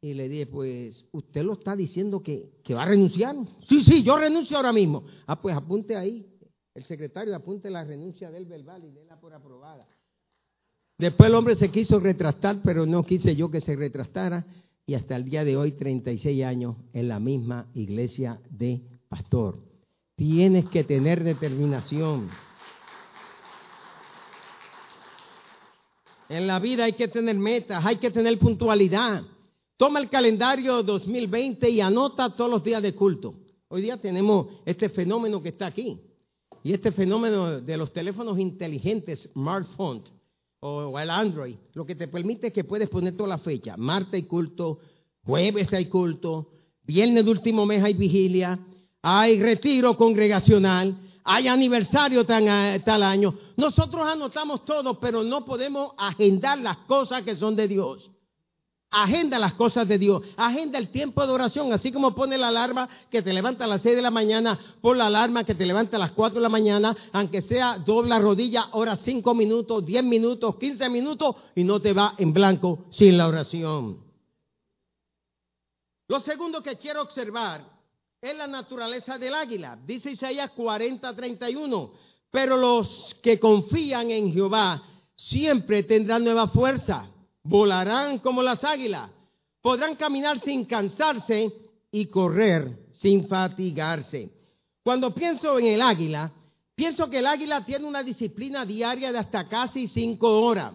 Y le dije, pues, ¿usted lo está diciendo que, que va a renunciar? Sí, sí, yo renuncio ahora mismo. Ah, pues apunte ahí. El secretario apunte la renuncia del verbal y déla por aprobada. Después el hombre se quiso retractar, pero no quise yo que se retractara. Y hasta el día de hoy, 36 años, en la misma iglesia de pastor. Tienes que tener determinación. En la vida hay que tener metas, hay que tener puntualidad. Toma el calendario 2020 y anota todos los días de culto. Hoy día tenemos este fenómeno que está aquí. Y este fenómeno de los teléfonos inteligentes, smartphone o el Android, lo que te permite es que puedes poner toda la fecha. Martes hay culto, jueves hay culto, viernes de último mes hay vigilia, hay retiro congregacional, hay aniversario tal, tal año. Nosotros anotamos todo, pero no podemos agendar las cosas que son de Dios. Agenda las cosas de Dios. Agenda el tiempo de oración. Así como pone la alarma que te levanta a las 6 de la mañana, pon la alarma que te levanta a las 4 de la mañana, aunque sea dobla rodilla, ora 5 minutos, 10 minutos, 15 minutos y no te va en blanco sin la oración. Lo segundo que quiero observar es la naturaleza del águila. Dice Isaías 40:31. Pero los que confían en Jehová siempre tendrán nueva fuerza, volarán como las águilas, podrán caminar sin cansarse y correr sin fatigarse. Cuando pienso en el águila, pienso que el águila tiene una disciplina diaria de hasta casi cinco horas.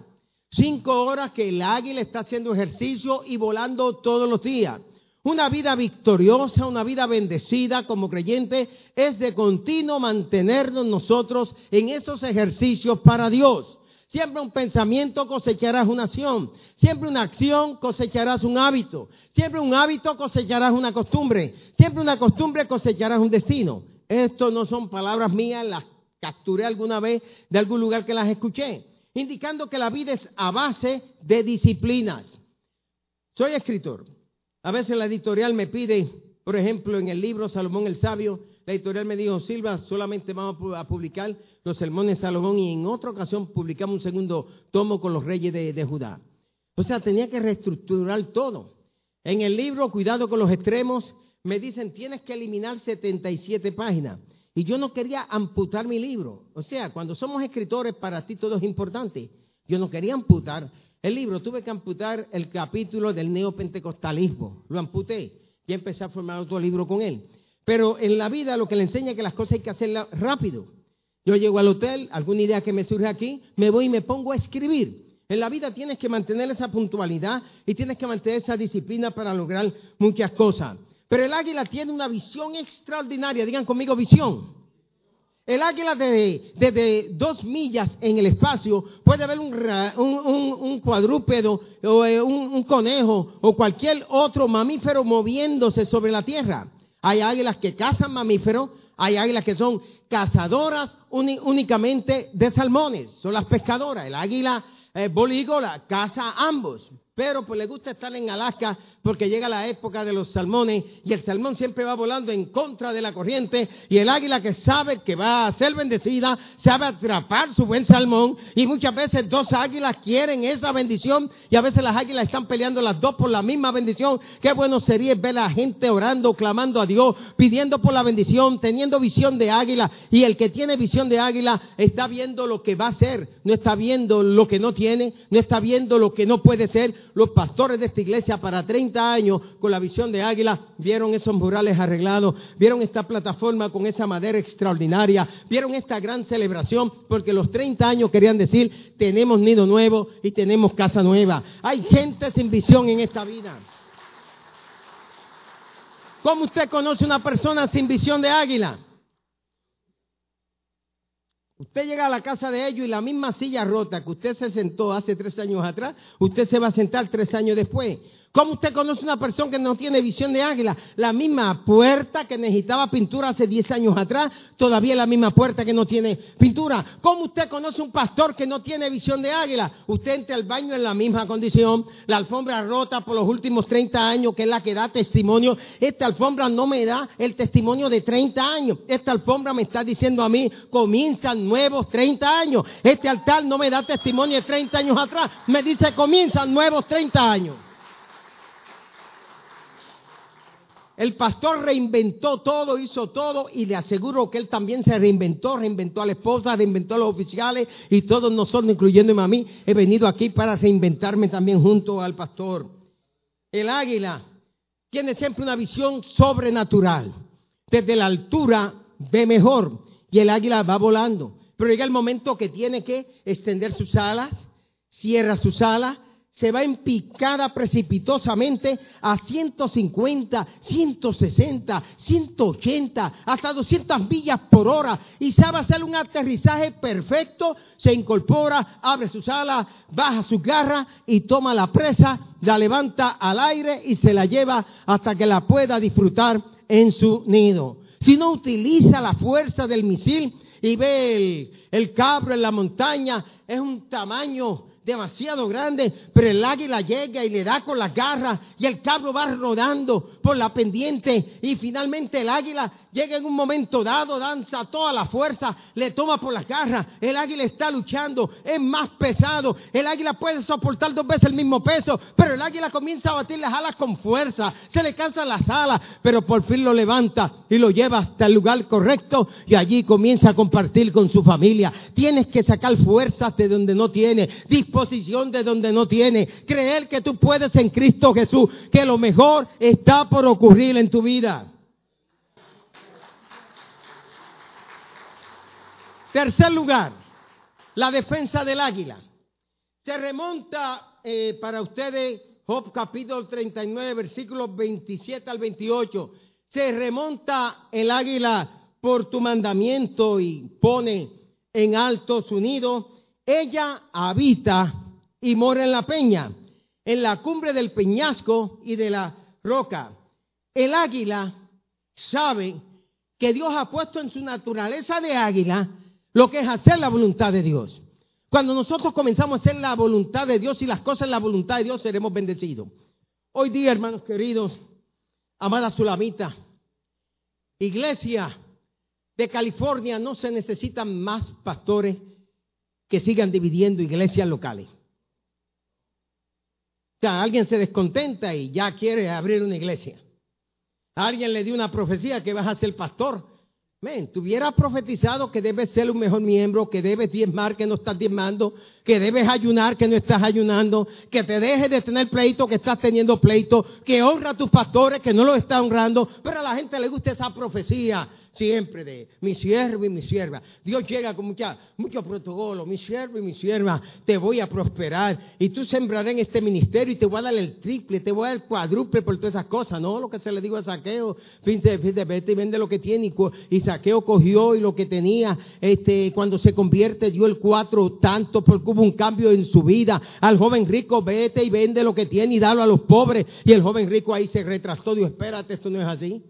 Cinco horas que el águila está haciendo ejercicio y volando todos los días. Una vida victoriosa, una vida bendecida como creyente es de continuo mantenernos nosotros en esos ejercicios para Dios. Siempre un pensamiento cosecharás una acción. Siempre una acción cosecharás un hábito. Siempre un hábito cosecharás una costumbre. Siempre una costumbre cosecharás un destino. Esto no son palabras mías, las capturé alguna vez de algún lugar que las escuché. Indicando que la vida es a base de disciplinas. Soy escritor. A veces la editorial me pide, por ejemplo, en el libro Salomón el Sabio, la editorial me dijo, Silva, solamente vamos a publicar los sermones de Salomón y en otra ocasión publicamos un segundo tomo con los reyes de, Judá. O sea, tenía que reestructurar todo. En el libro, cuidado con los extremos, me dicen, tienes que eliminar 77 páginas. Y yo no quería amputar mi libro. O sea, cuando somos escritores, para ti todo es importante. Yo no quería amputar el libro, tuve que amputar el capítulo del neopentecostalismo. Lo amputé y empecé a formar otro libro con él. Pero en la vida lo que le enseña es que las cosas hay que hacerlas rápido. Yo llego al hotel, alguna idea que me surge aquí, me voy y me pongo a escribir. En la vida tienes que mantener esa puntualidad y tienes que mantener esa disciplina para lograr muchas cosas. Pero el águila tiene una visión extraordinaria. Digan conmigo visión. El águila desde, dos millas en el espacio puede ver un, un, cuadrúpedo o eh, un, conejo o cualquier otro mamífero moviéndose sobre la tierra. Hay águilas que cazan mamíferos, hay águilas que son cazadoras únicamente de salmones, son las pescadoras. El águila eh, bolígola caza ambos, pero pues le gusta estar en Alaska porque llega la época de los salmones y el salmón siempre va volando en contra de la corriente y el águila que sabe que va a ser bendecida sabe atrapar su buen salmón y muchas veces dos águilas quieren esa bendición y a veces las águilas están peleando las dos por la misma bendición. Qué bueno sería ver a la gente orando, clamando a Dios, pidiendo por la bendición, teniendo visión de águila y el que tiene visión de águila está viendo lo que va a ser, no está viendo lo que no tiene, no está viendo lo que no puede ser. Los pastores de esta iglesia para 30 años con la visión de águila, vieron esos murales arreglados, vieron esta plataforma con esa madera extraordinaria, vieron esta gran celebración, porque los 30 años querían decir, tenemos nido nuevo y tenemos casa nueva. Hay gente sin visión en esta vida. ¿Cómo usted conoce una persona sin visión de águila? Usted llega a la casa de ellos y la misma silla rota que usted se sentó hace tres años atrás, usted se va a sentar tres años después. ¿Cómo usted conoce una persona que no tiene visión de águila? La misma puerta que necesitaba pintura hace 10 años atrás, todavía la misma puerta que no tiene pintura. ¿Cómo usted conoce un pastor que no tiene visión de águila? Usted entra al baño en la misma condición, la alfombra rota por los últimos 30 años, que es la que da testimonio. Esta alfombra no me da el testimonio de 30 años. Esta alfombra me está diciendo a mí, comienzan nuevos 30 años. Este altar no me da testimonio de 30 años atrás, me dice, comienzan nuevos 30 años. El pastor reinventó todo, hizo todo y le aseguro que él también se reinventó, reinventó a la esposa, reinventó a los oficiales y todos nosotros, incluyéndome a mí, he venido aquí para reinventarme también junto al pastor. El águila tiene siempre una visión sobrenatural. Desde la altura ve mejor y el águila va volando. Pero llega el momento que tiene que extender sus alas, cierra sus alas se va en picada precipitosamente a 150, 160, 180, hasta 200 millas por hora y sabe hacer un aterrizaje perfecto, se incorpora, abre sus alas, baja su garra y toma la presa, la levanta al aire y se la lleva hasta que la pueda disfrutar en su nido. Si no utiliza la fuerza del misil y ve el, el cabro en la montaña, es un tamaño demasiado grande, pero el águila llega y le da con las garras y el cabro va rodando por la pendiente y finalmente el águila llega en un momento dado, danza toda la fuerza, le toma por las garras, el águila está luchando, es más pesado, el águila puede soportar dos veces el mismo peso, pero el águila comienza a batir las alas con fuerza, se le cansan las alas, pero por fin lo levanta y lo lleva hasta el lugar correcto. Y allí comienza a compartir con su familia. Tienes que sacar fuerzas de donde no tiene, disposición de donde no tiene, creer que tú puedes en Cristo Jesús, que lo mejor está por ocurrir en tu vida. Tercer lugar, la defensa del águila. Se remonta eh, para ustedes Job capítulo 39, versículos 27 al 28. Se remonta el águila por tu mandamiento y pone en alto su nido. Ella habita y mora en la peña, en la cumbre del peñasco y de la roca. El águila sabe que Dios ha puesto en su naturaleza de águila lo que es hacer la voluntad de Dios. Cuando nosotros comenzamos a hacer la voluntad de Dios y las cosas en la voluntad de Dios, seremos bendecidos. Hoy día, hermanos queridos, amada Sulamita, iglesia de California, no se necesitan más pastores que sigan dividiendo iglesias locales. O sea, alguien se descontenta y ya quiere abrir una iglesia. alguien le dio una profecía que vas a ser pastor Men, tuviera profetizado que debes ser un mejor miembro, que debes diezmar, que no estás diezmando, que debes ayunar, que no estás ayunando, que te dejes de tener pleito, que estás teniendo pleito, que honra a tus pastores, que no los estás honrando, pero a la gente le gusta esa profecía siempre de mi siervo y mi sierva. Dios llega con mucha, mucho protocolo, mi siervo y mi sierva, te voy a prosperar y tú sembrarás en este ministerio y te voy a dar el triple, te voy a dar el cuádruple por todas esas cosas. No, lo que se le dijo a Saqueo, fíjate, fíjate, vete y vende lo que tiene y, Saqueo cogió y lo que tenía, este, cuando se convierte dio el cuatro tanto porque hubo un cambio en su vida. Al joven rico, vete y vende lo que tiene y dalo a los pobres. Y el joven rico ahí se retrasó, dijo, espérate, esto no es así.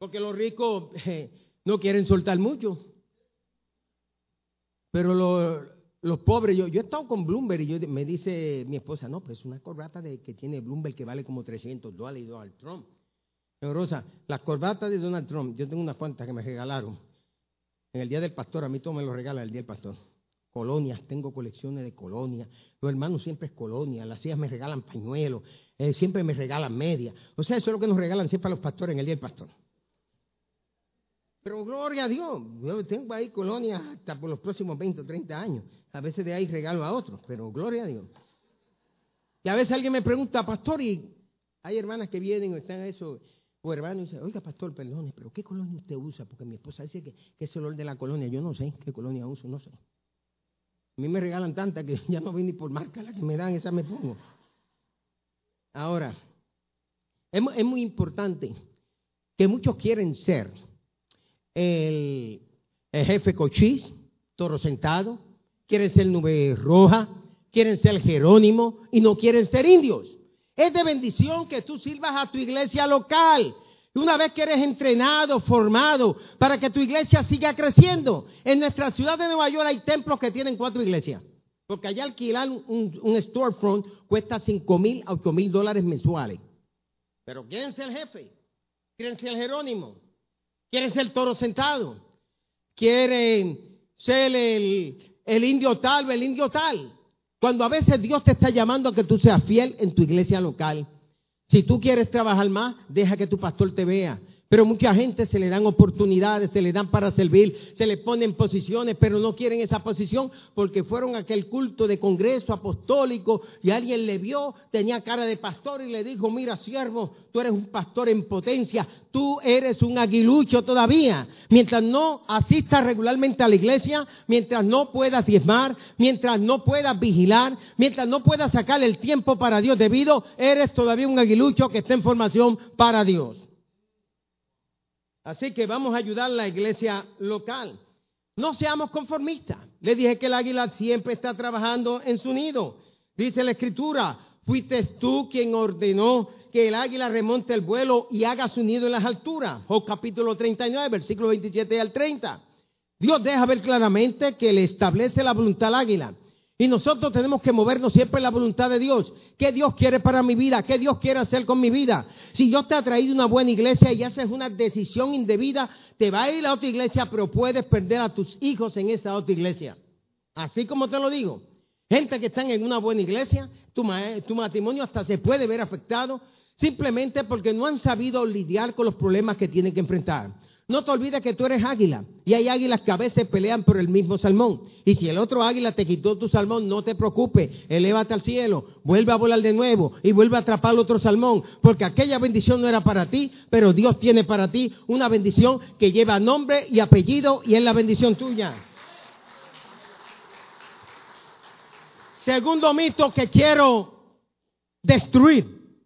Porque los ricos <laughs> no quieren soltar mucho. Pero los, pobres, yo, yo he estado con Bloomberg y yo, me dice mi esposa, no, pues una corbata de, que tiene Bloomberg que vale como 300 dólares y Donald Trump. Pero Rosa, las corbatas de Donald Trump, yo tengo unas cuantas que me regalaron. En el día del pastor, a mí todo me lo regala el día del pastor. Colonias, tengo colecciones de colonias. Los hermanos siempre es colonia, las hijas me regalan pañuelos, eh, siempre me regalan medias. O sea, eso es lo que nos regalan siempre a los pastores en el día del pastor. Pero gloria a Dios, yo tengo ahí colonias hasta por los próximos 20 o 30 años. A veces de ahí regalo a otros, pero gloria a Dios. Y a veces alguien me pregunta, pastor, y hay hermanas que vienen o están eso, o hermanos, y dicen, oiga, pastor, perdone, pero ¿qué colonia usted usa? Porque mi esposa dice que, que es el olor de la colonia. Yo no sé qué colonia uso, no sé. A mí me regalan tantas que <laughs> ya no vi ni por marca la que me dan, esa me pongo. Ahora, es, es muy importante que muchos quieren ser el, jefe cochís, toro sentado, quieren ser nube roja, quieren ser Jerónimo y no quieren ser indios. Es de bendición que tú sirvas a tu iglesia local. Una vez que eres entrenado, formado, para que tu iglesia siga creciendo. En nuestra ciudad de Nueva York hay templos que tienen cuatro iglesias. Porque allá alquilar un, storefront cuesta cinco mil a ocho mil dólares mensuales. Pero quieren ser el jefe, quieren ser el Jerónimo, quieren ser toro sentado, quieren ser el, indio tal o el indio tal. Cuando a veces Dios te está llamando a que tú seas fiel en tu iglesia local, Si tú quieres trabajar más, deja que tu pastor te vea. Pero mucha gente se le dan oportunidades, se le dan para servir, se le ponen posiciones, pero no quieren esa posición porque fueron a aquel culto de congreso apostólico y alguien le vio, tenía cara de pastor y le dijo, mira siervo, tú eres un pastor en potencia, tú eres un aguilucho todavía. Mientras no asistas regularmente a la iglesia, mientras no puedas diezmar, mientras no puedas vigilar, mientras no puedas sacar el tiempo para Dios debido, eres todavía un aguilucho que está en formación para Dios. Así que vamos a ayudar a la iglesia local. No seamos conformistas. Le dije que el águila siempre está trabajando en su nido. Dice la escritura, fuiste tú quien ordenó que el águila remonte el vuelo y haga su nido en las alturas. Job capítulo 39, versículo 27 al 30. Dios deja ver claramente que le establece la voluntad al águila. Y nosotros tenemos que movernos siempre en la voluntad de Dios. ¿Qué Dios quiere para mi vida? ¿Qué Dios quiere hacer con mi vida? Si Dios te ha traído una buena iglesia y haces una decisión indebida, te va a ir a otra iglesia, pero puedes perder a tus hijos en esa otra iglesia. Así como te lo digo. Gente que están en una buena iglesia, tu, tu matrimonio hasta se puede ver afectado simplemente porque no han sabido lidiar con los problemas que tienen que enfrentar. No te olvides que tú eres águila. Y hay águilas que a veces pelean por el mismo salmón. Y si el otro águila te quitó tu salmón, no te preocupes. Elévate al cielo, vuelve a volar de nuevo y vuelve a atrapar otro salmón. Porque aquella bendición no era para ti, pero Dios tiene para ti una bendición que lleva nombre y apellido y es la bendición tuya. Segundo mito que quiero destruir.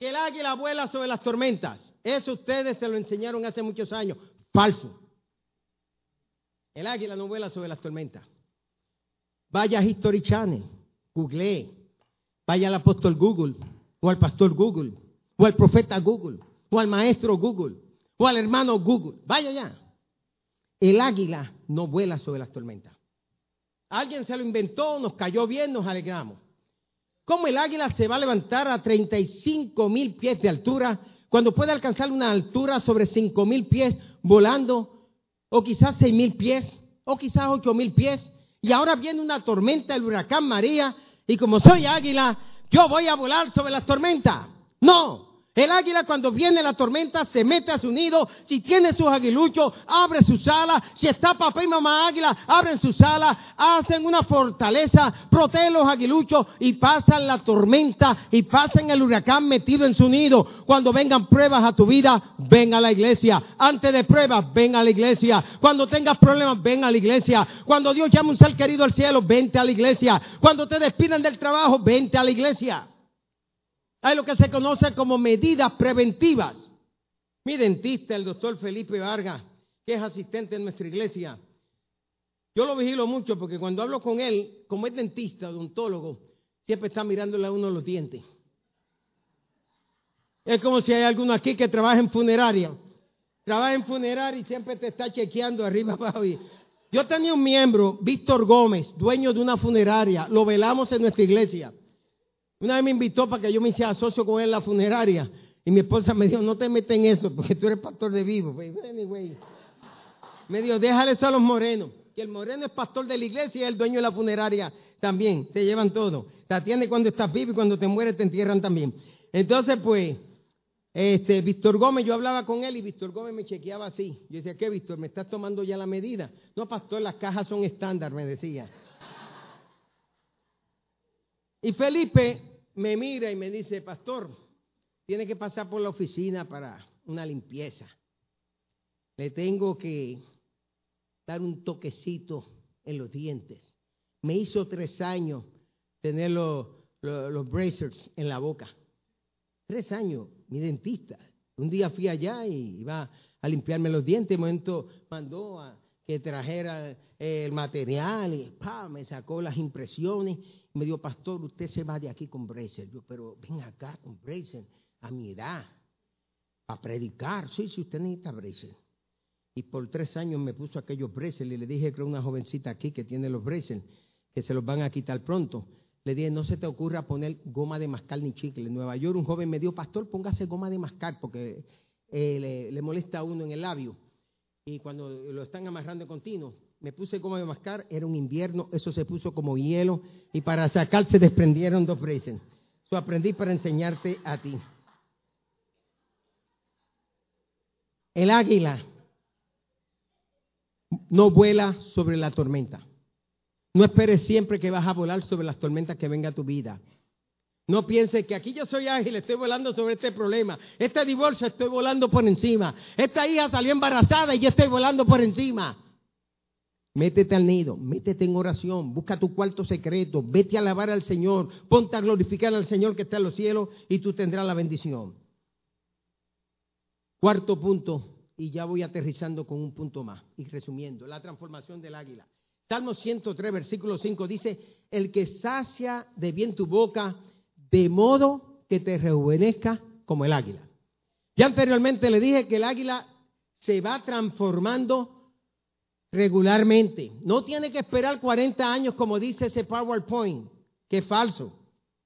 Que el águila vuela sobre las tormentas. Eso ustedes se lo enseñaron hace muchos años. Falso. El águila no vuela sobre las tormentas. Vaya a History Channel, googlee, vaya al apóstol Google, o al pastor Google, o al profeta Google, o al maestro Google, o al hermano Google. Vaya ya. El águila no vuela sobre las tormentas. Alguien se lo inventó, nos cayó bien, nos alegramos. ¿Cómo el águila se va a levantar a 35 mil pies de altura cuando puede alcanzar una altura sobre cinco mil pies volando, o quizás seis mil pies, o quizás ocho mil pies, y ahora viene una tormenta, el huracán María, y como soy águila, yo voy a volar sobre las tormentas. No, el águila cuando viene la tormenta se mete a su nido, si tiene sus aguiluchos, abre su sala, si está papá y mamá águila, abren su sala, hacen una fortaleza, protegen los aguiluchos y pasan la tormenta y pasan el huracán metido en su nido. Cuando vengan pruebas a tu vida, ven a la iglesia. Antes de pruebas, ven a la iglesia. Cuando tengas problemas, ven a la iglesia. Cuando Dios llame un ser querido al cielo, vente a la iglesia. Cuando te despiden del trabajo, vente a la iglesia. Hay lo que se conoce como medidas preventivas. Mi dentista, el doctor Felipe Vargas, que es asistente en nuestra iglesia, yo lo vigilo mucho porque cuando hablo con él, como es dentista, odontólogo, siempre está mirándole a uno los dientes. Es como si hay alguno aquí que trabaja en funeraria. Trabaja en funeraria y siempre te está chequeando arriba <laughs> abajo. Yo tenía un miembro, Víctor Gómez, dueño de una funeraria. Lo velamos en nuestra iglesia. Una vez me invitó para que yo me hiciera socio con él en la funeraria. Y mi esposa me dijo, no te metes en eso, porque tú eres pastor de vivo. Pues, me dijo, déjale a los morenos. Que el moreno es pastor de la iglesia y es el dueño de la funeraria también. Te llevan todo. Te atiende cuando estás vivo y cuando te mueres te entierran también. Entonces, pues, este, Víctor Gómez, yo hablaba con él y Víctor Gómez me chequeaba así. Yo decía, ¿qué, Víctor? ¿Me estás tomando ya la medida? No, pastor, las cajas son estándar, me decía. Y Felipe me mira y me dice, pastor, tiene que pasar por la oficina para una limpieza. Le tengo que dar un toquecito en los dientes. Me hizo tres años tener los, los, bracers en la boca. Tres años, mi dentista. Un día fui allá y iba a limpiarme los dientes. Un momento mandó a que trajera el material y me sacó las impresiones me dijo, pastor, usted se va de aquí con Bracer. Yo, pero ven acá con Bracer, a mi edad, a predicar. Sí, si usted necesita Bracer. Y por tres años me puso aquellos Bracer y le dije que una jovencita aquí que tiene los Bracer, que se los van a quitar pronto. Le dije, no se te ocurra poner goma de mascar ni chicle. En Nueva York un joven me dijo, pastor, póngase goma de mascar porque eh, le, le molesta a uno en el labio. Y cuando lo están amarrando continuo, me puse como de mascar, era un invierno, eso se puso como hielo y para sacar se desprendieron dos braces. Eso aprendí para enseñarte a ti. El águila no vuela sobre la tormenta. No esperes siempre que vas a volar sobre las tormentas que venga tu vida. No pienses que aquí yo soy ágil, estoy volando sobre este problema. Este divorcio estoy volando por encima. Esta hija salió embarazada y yo estoy volando por encima. Métete al nido, métete en oración, busca tu cuarto secreto, vete a alabar al Señor, ponte a glorificar al Señor que está en los cielos y tú tendrás la bendición. Cuarto punto, y ya voy aterrizando con un punto más y resumiendo, la transformación del águila. Salmo 103, versículo 5 dice, el que sacia de bien tu boca, de modo que te rejuvenezca como el águila. Ya anteriormente le dije que el águila se va transformando regularmente. No tiene que esperar 40 años como dice ese PowerPoint, que es falso.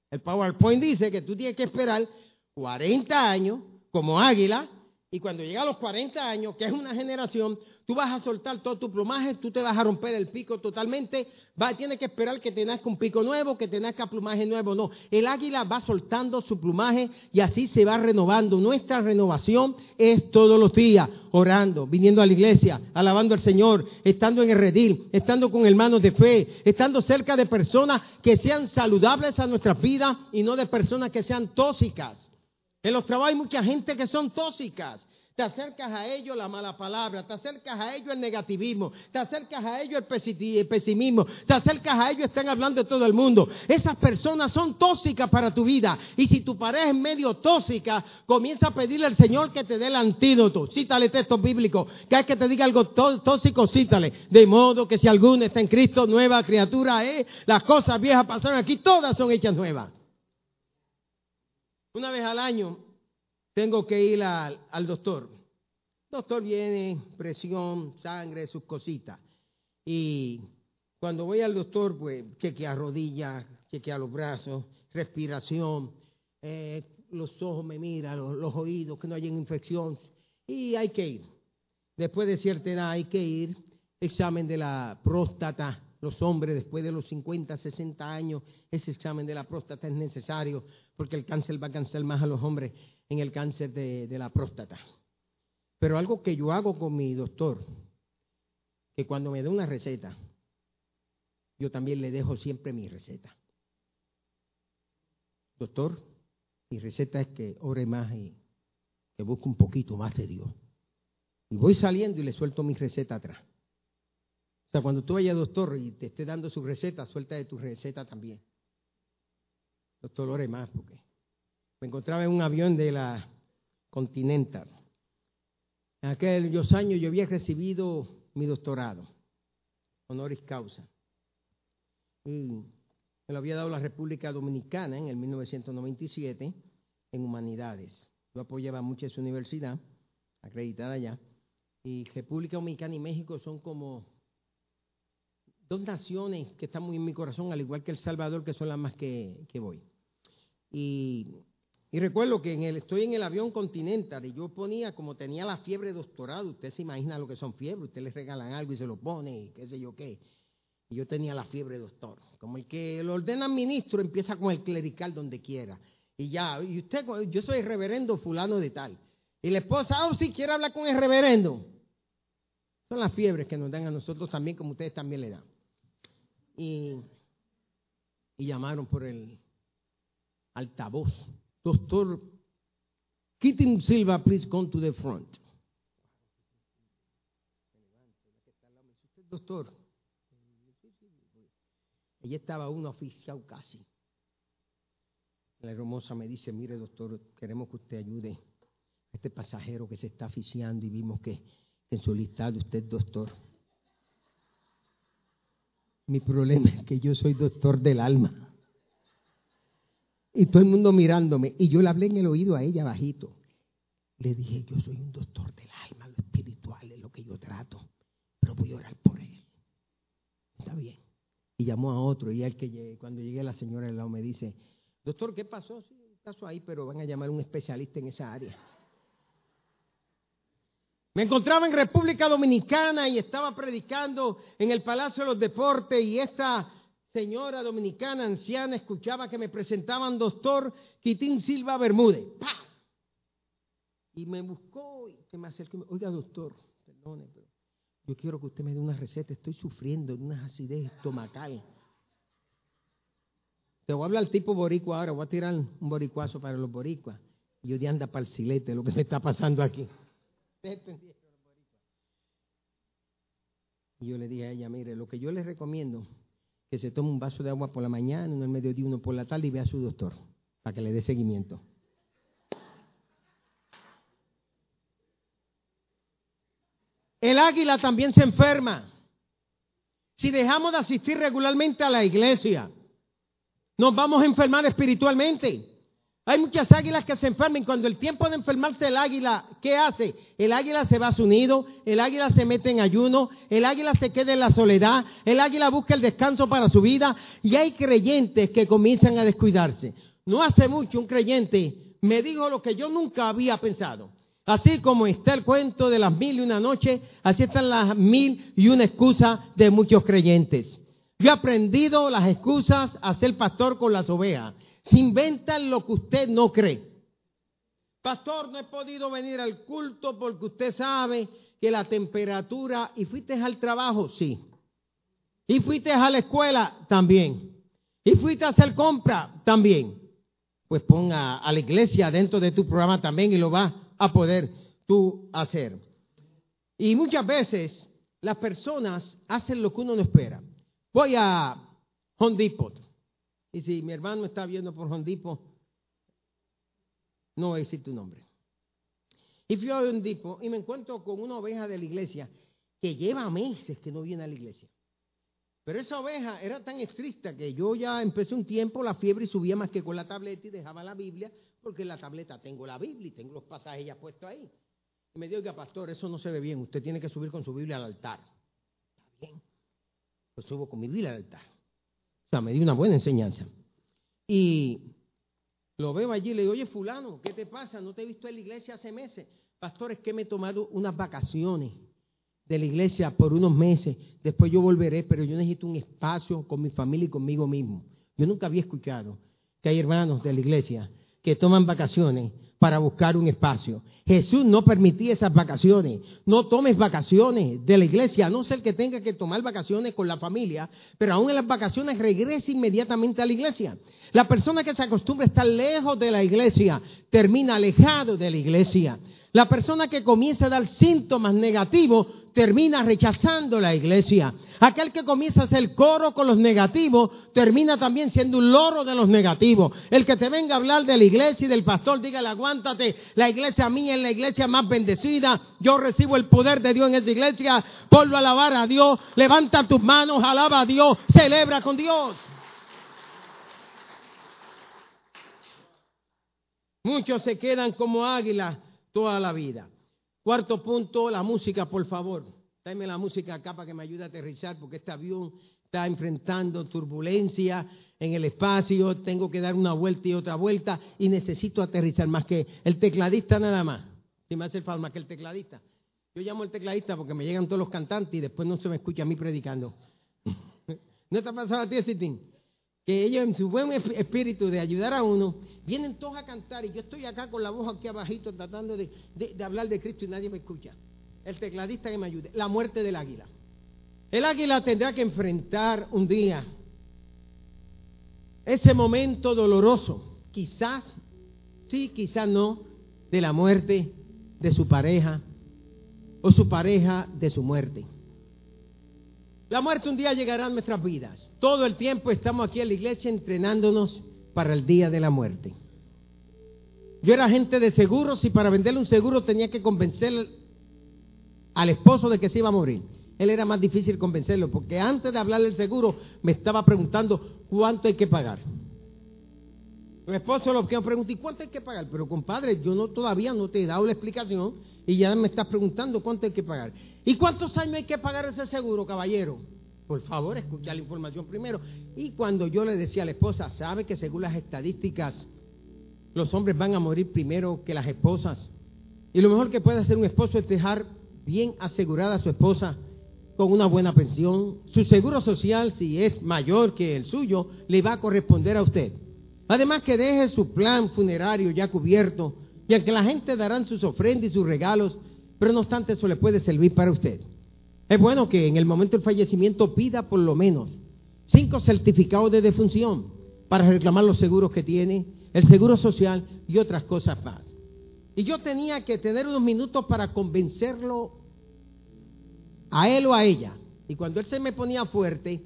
El PowerPoint dice que tú tienes que esperar 40 años como águila y cuando llega a los 40 años, que es una generación, tú vas a soltar todo tu plumaje, tú te vas a romper el pico totalmente, va, tienes que esperar que te nazca un pico nuevo, que te nazca plumaje nuevo. No, el águila va soltando su plumaje y así se va renovando. Nuestra renovación es todos los días, orando, viniendo a la iglesia, alabando al Señor, estando en el redil, estando con hermanos de fe, estando cerca de personas que sean saludables a nuestra vida y no de personas que sean tóxicas. En los trabajos hay mucha gente que son tóxicas. Te acercas a ellos la mala palabra, te acercas a ellos el negativismo, te acercas a ellos el pesimismo, te acercas a ellos están hablando de todo el mundo. Esas personas son tóxicas para tu vida. Y si tu pareja es medio tóxica, comienza a pedirle al Señor que te dé el antídoto. Cítale textos bíblicos. Cada vez que te diga algo tóxico, cítale. De modo que si alguno está en Cristo, nueva criatura es. Las cosas viejas pasaron aquí, todas son hechas nuevas. Una vez al año tengo que ir al, doctor. El doctor viene, presión, sangre, sus cositas. Y cuando voy al doctor, pues chequea rodillas, chequea los brazos, respiración, eh, los ojos me miran, los, los oídos, que no haya infección. Y hay que ir. Después de cierta edad hay que ir. Examen de la próstata, los hombres después de los 50, 60 años, ese examen de la próstata es necesario porque el cáncer va a cansar más a los hombres en el cáncer de, de la próstata. Pero algo que yo hago con mi doctor, que cuando me da una receta, yo también le dejo siempre mi receta. Doctor, mi receta es que ore más y que busque un poquito más de Dios. Y voy saliendo y le suelto mi receta atrás. O sea, cuando tú vayas doctor y te esté dando su receta, suelta de tu receta también. Doctor, ore más porque me encontraba en un avión de la Continental. En aquellos años yo había recibido mi doctorado, honoris causa. Y me lo había dado la República Dominicana en el 1997 en humanidades. Yo apoyaba mucho esa universidad, acreditada allá. Y República Dominicana y México son como dos naciones que están muy en mi corazón, al igual que El Salvador, que son las más que, voy. Y, recuerdo que en el, estoy en el avión Continental y yo ponía, como tenía la fiebre doctorado, usted se imagina lo que son fiebres, usted le regalan algo y se lo pone, y qué sé yo qué. Y yo tenía la fiebre doctor. Como el que lo ordena ministro empieza con el clerical donde quiera. Y ya, y usted, yo soy reverendo fulano de tal. Y la esposa, oh, sí, quiere hablar con el reverendo. Son las fiebres que nos dan a nosotros también, como ustedes también le dan y, llamaron por el altavoz. Doctor Kitten Silva, please come to the front. Doctor, ella estaba un oficial casi. La hermosa me dice, mire doctor, queremos que usted ayude a este pasajero que se está aficiando y vimos que en su listado usted doctor. Mi problema es que yo soy doctor del alma. Y todo el mundo mirándome. Y yo le hablé en el oído a ella bajito. Le dije, yo soy un doctor del alma, lo espiritual es lo que yo trato. Pero voy a orar por él. Está bien. Y llamó a otro. Y él que cuando llegué la señora del lado me dice, doctor, ¿qué pasó? Sí, un caso ahí, pero van a llamar a un especialista en esa área. Me encontraba en República Dominicana y estaba predicando en el Palacio de los Deportes y esta señora dominicana, anciana, escuchaba que me presentaban doctor Quitín Silva Bermúdez. Y me buscó y se me acercó. Oiga, doctor, perdone, pero yo quiero que usted me dé una receta. Estoy sufriendo de una acidez estomacal. Te voy a hablar tipo boricua ahora. Voy a tirar un boricuazo para los boricuas. Y yo de anda para el silete lo que me está pasando aquí. Y yo le dije a ella, mire, lo que yo le recomiendo que se tome un vaso de agua por la mañana, uno al mediodía, uno por la tarde y vea a su doctor para que le dé seguimiento. El águila también se enferma. Si dejamos de asistir regularmente a la iglesia, nos vamos a enfermar espiritualmente. Hay muchas águilas que se enferman. Cuando el tiempo de enfermarse el águila, ¿qué hace? El águila se va a su nido, el águila se mete en ayuno, el águila se queda en la soledad, el águila busca el descanso para su vida y hay creyentes que comienzan a descuidarse. No hace mucho un creyente me dijo lo que yo nunca había pensado. Así como está el cuento de las mil y una noches, así están las mil y una excusas de muchos creyentes. Yo he aprendido las excusas a ser pastor con las ovejas. Se inventan lo que usted no cree. Pastor, no he podido venir al culto porque usted sabe que la temperatura... ¿Y fuiste al trabajo? Sí. ¿Y fuiste a la escuela? También. ¿Y fuiste a hacer compra? También. Pues ponga a la iglesia dentro de tu programa también y lo va a poder tú hacer. Y muchas veces las personas hacen lo que uno no espera. Voy a Hondipot. Y si mi hermano está viendo por Hondipo, no voy a decir tu nombre. Y fui a Hondipo y me encuentro con una oveja de la iglesia que lleva meses que no viene a la iglesia. Pero esa oveja era tan estricta que yo ya empecé un tiempo la fiebre y subía más que con la tableta y dejaba la Biblia, porque en la tableta tengo la Biblia y tengo los pasajes ya puestos ahí. Y me dijo que, pastor, eso no se ve bien, usted tiene que subir con su Biblia al altar. Está bien. Pues subo con mi Biblia al altar. Me dio una buena enseñanza. Y lo veo allí y le digo, oye, fulano, ¿qué te pasa? No te he visto en la iglesia hace meses. Pastor, es que me he tomado unas vacaciones de la iglesia por unos meses. Después yo volveré, pero yo necesito un espacio con mi familia y conmigo mismo. Yo nunca había escuchado que hay hermanos de la iglesia que toman vacaciones para buscar un espacio. Jesús no permitía esas vacaciones. No tomes vacaciones de la iglesia, a no ser que tenga que tomar vacaciones con la familia, pero aún en las vacaciones regrese inmediatamente a la iglesia. La persona que se acostumbra a estar lejos de la iglesia termina alejado de la iglesia. La persona que comienza a dar síntomas negativos termina rechazando la iglesia. Aquel que comienza a hacer coro con los negativos termina también siendo un loro de los negativos. El que te venga a hablar de la iglesia y del pastor, dígale, aguántate, la iglesia mía es la iglesia más bendecida. Yo recibo el poder de Dios en esa iglesia. Ponlo a alabar a Dios. Levanta tus manos, alaba a Dios, celebra con Dios. Muchos se quedan como águilas toda la vida. Cuarto punto, la música, por favor. Dame la música acá para que me ayude a aterrizar, porque este avión está enfrentando turbulencia en el espacio, tengo que dar una vuelta y otra vuelta y necesito aterrizar más que el tecladista nada más. Si me hace el más que el tecladista. Yo llamo al tecladista porque me llegan todos los cantantes y después no se me escucha a mí predicando. <laughs> ¿No te ha pasado a ti? Que ellos en su buen espíritu de ayudar a uno, vienen todos a cantar y yo estoy acá con la voz aquí abajito tratando de, de hablar de Cristo y nadie me escucha el tecladista que me ayude, la muerte del águila. El águila tendrá que enfrentar un día ese momento doloroso, quizás sí, quizás no, de la muerte de su pareja o su pareja de su muerte. La muerte un día llegará a nuestras vidas. Todo el tiempo estamos aquí en la iglesia entrenándonos para el día de la muerte. Yo era agente de seguros y para venderle un seguro tenía que convencer al esposo de que se iba a morir. Él era más difícil convencerlo, porque antes de hablarle del seguro me estaba preguntando cuánto hay que pagar. El esposo lo que me preguntó, ¿y cuánto hay que pagar? Pero compadre, yo no todavía no te he dado la explicación y ya me estás preguntando cuánto hay que pagar. ¿Y cuántos años hay que pagar ese seguro, caballero? Por favor, escucha la información primero. Y cuando yo le decía a la esposa, ¿sabe que según las estadísticas los hombres van a morir primero que las esposas? Y lo mejor que puede hacer un esposo es dejar bien asegurada a su esposa con una buena pensión. Su seguro social, si es mayor que el suyo, le va a corresponder a usted. Además que deje su plan funerario ya cubierto, y que la gente darán sus ofrendas y sus regalos, pero no obstante eso le puede servir para usted. Es bueno que en el momento del fallecimiento pida por lo menos cinco certificados de defunción para reclamar los seguros que tiene, el seguro social y otras cosas más. Y yo tenía que tener unos minutos para convencerlo a él o a ella. Y cuando él se me ponía fuerte,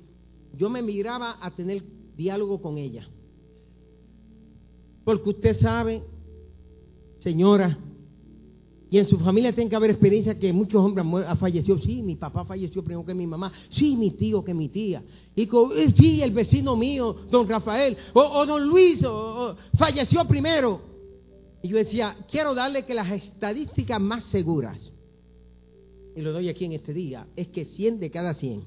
yo me miraba a tener diálogo con ella. Porque usted sabe, señora, y en su familia tiene que haber experiencia que muchos hombres han fallecido. Sí, mi papá falleció primero que mi mamá. Sí, mi tío que mi tía. Y eh, sí, el vecino mío, don Rafael. O, don Luis falleció primero. Y yo decía, quiero darle que las estadísticas más seguras, y lo doy aquí en este día, es que 100 de cada 100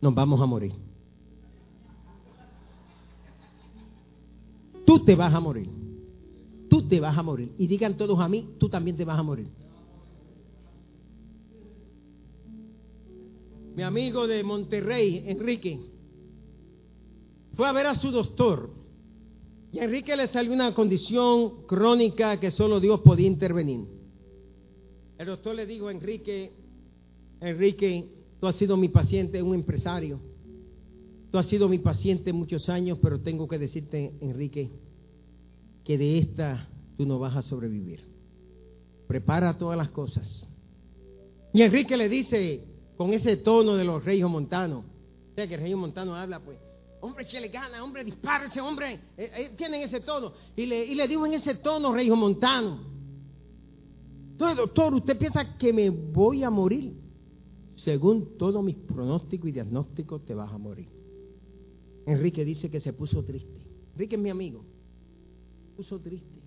nos vamos a morir. Tú te vas a morir tú te vas a morir. Y digan todos a mí, tú también te vas a morir. Mi amigo de Monterrey, Enrique, fue a ver a su doctor. Y a Enrique le salió una condición crónica que solo Dios podía intervenir. El doctor le dijo Enrique, Enrique, tú has sido mi paciente, un empresario. Tú has sido mi paciente muchos años, pero tengo que decirte, Enrique, que de esta tú no vas a sobrevivir. Prepara todas las cosas. Y Enrique le dice con ese tono de los reyes montanos, o sea que el rey montano habla pues, hombre, chele gana, hombre, dispárese, hombre, eh, eh, tienen ese tono. Y le, y le digo en ese tono, rey montano, entonces doctor, usted piensa que me voy a morir. Según todos mis pronósticos y diagnósticos, te vas a morir. Enrique dice que se puso triste. Enrique es mi amigo puso triste.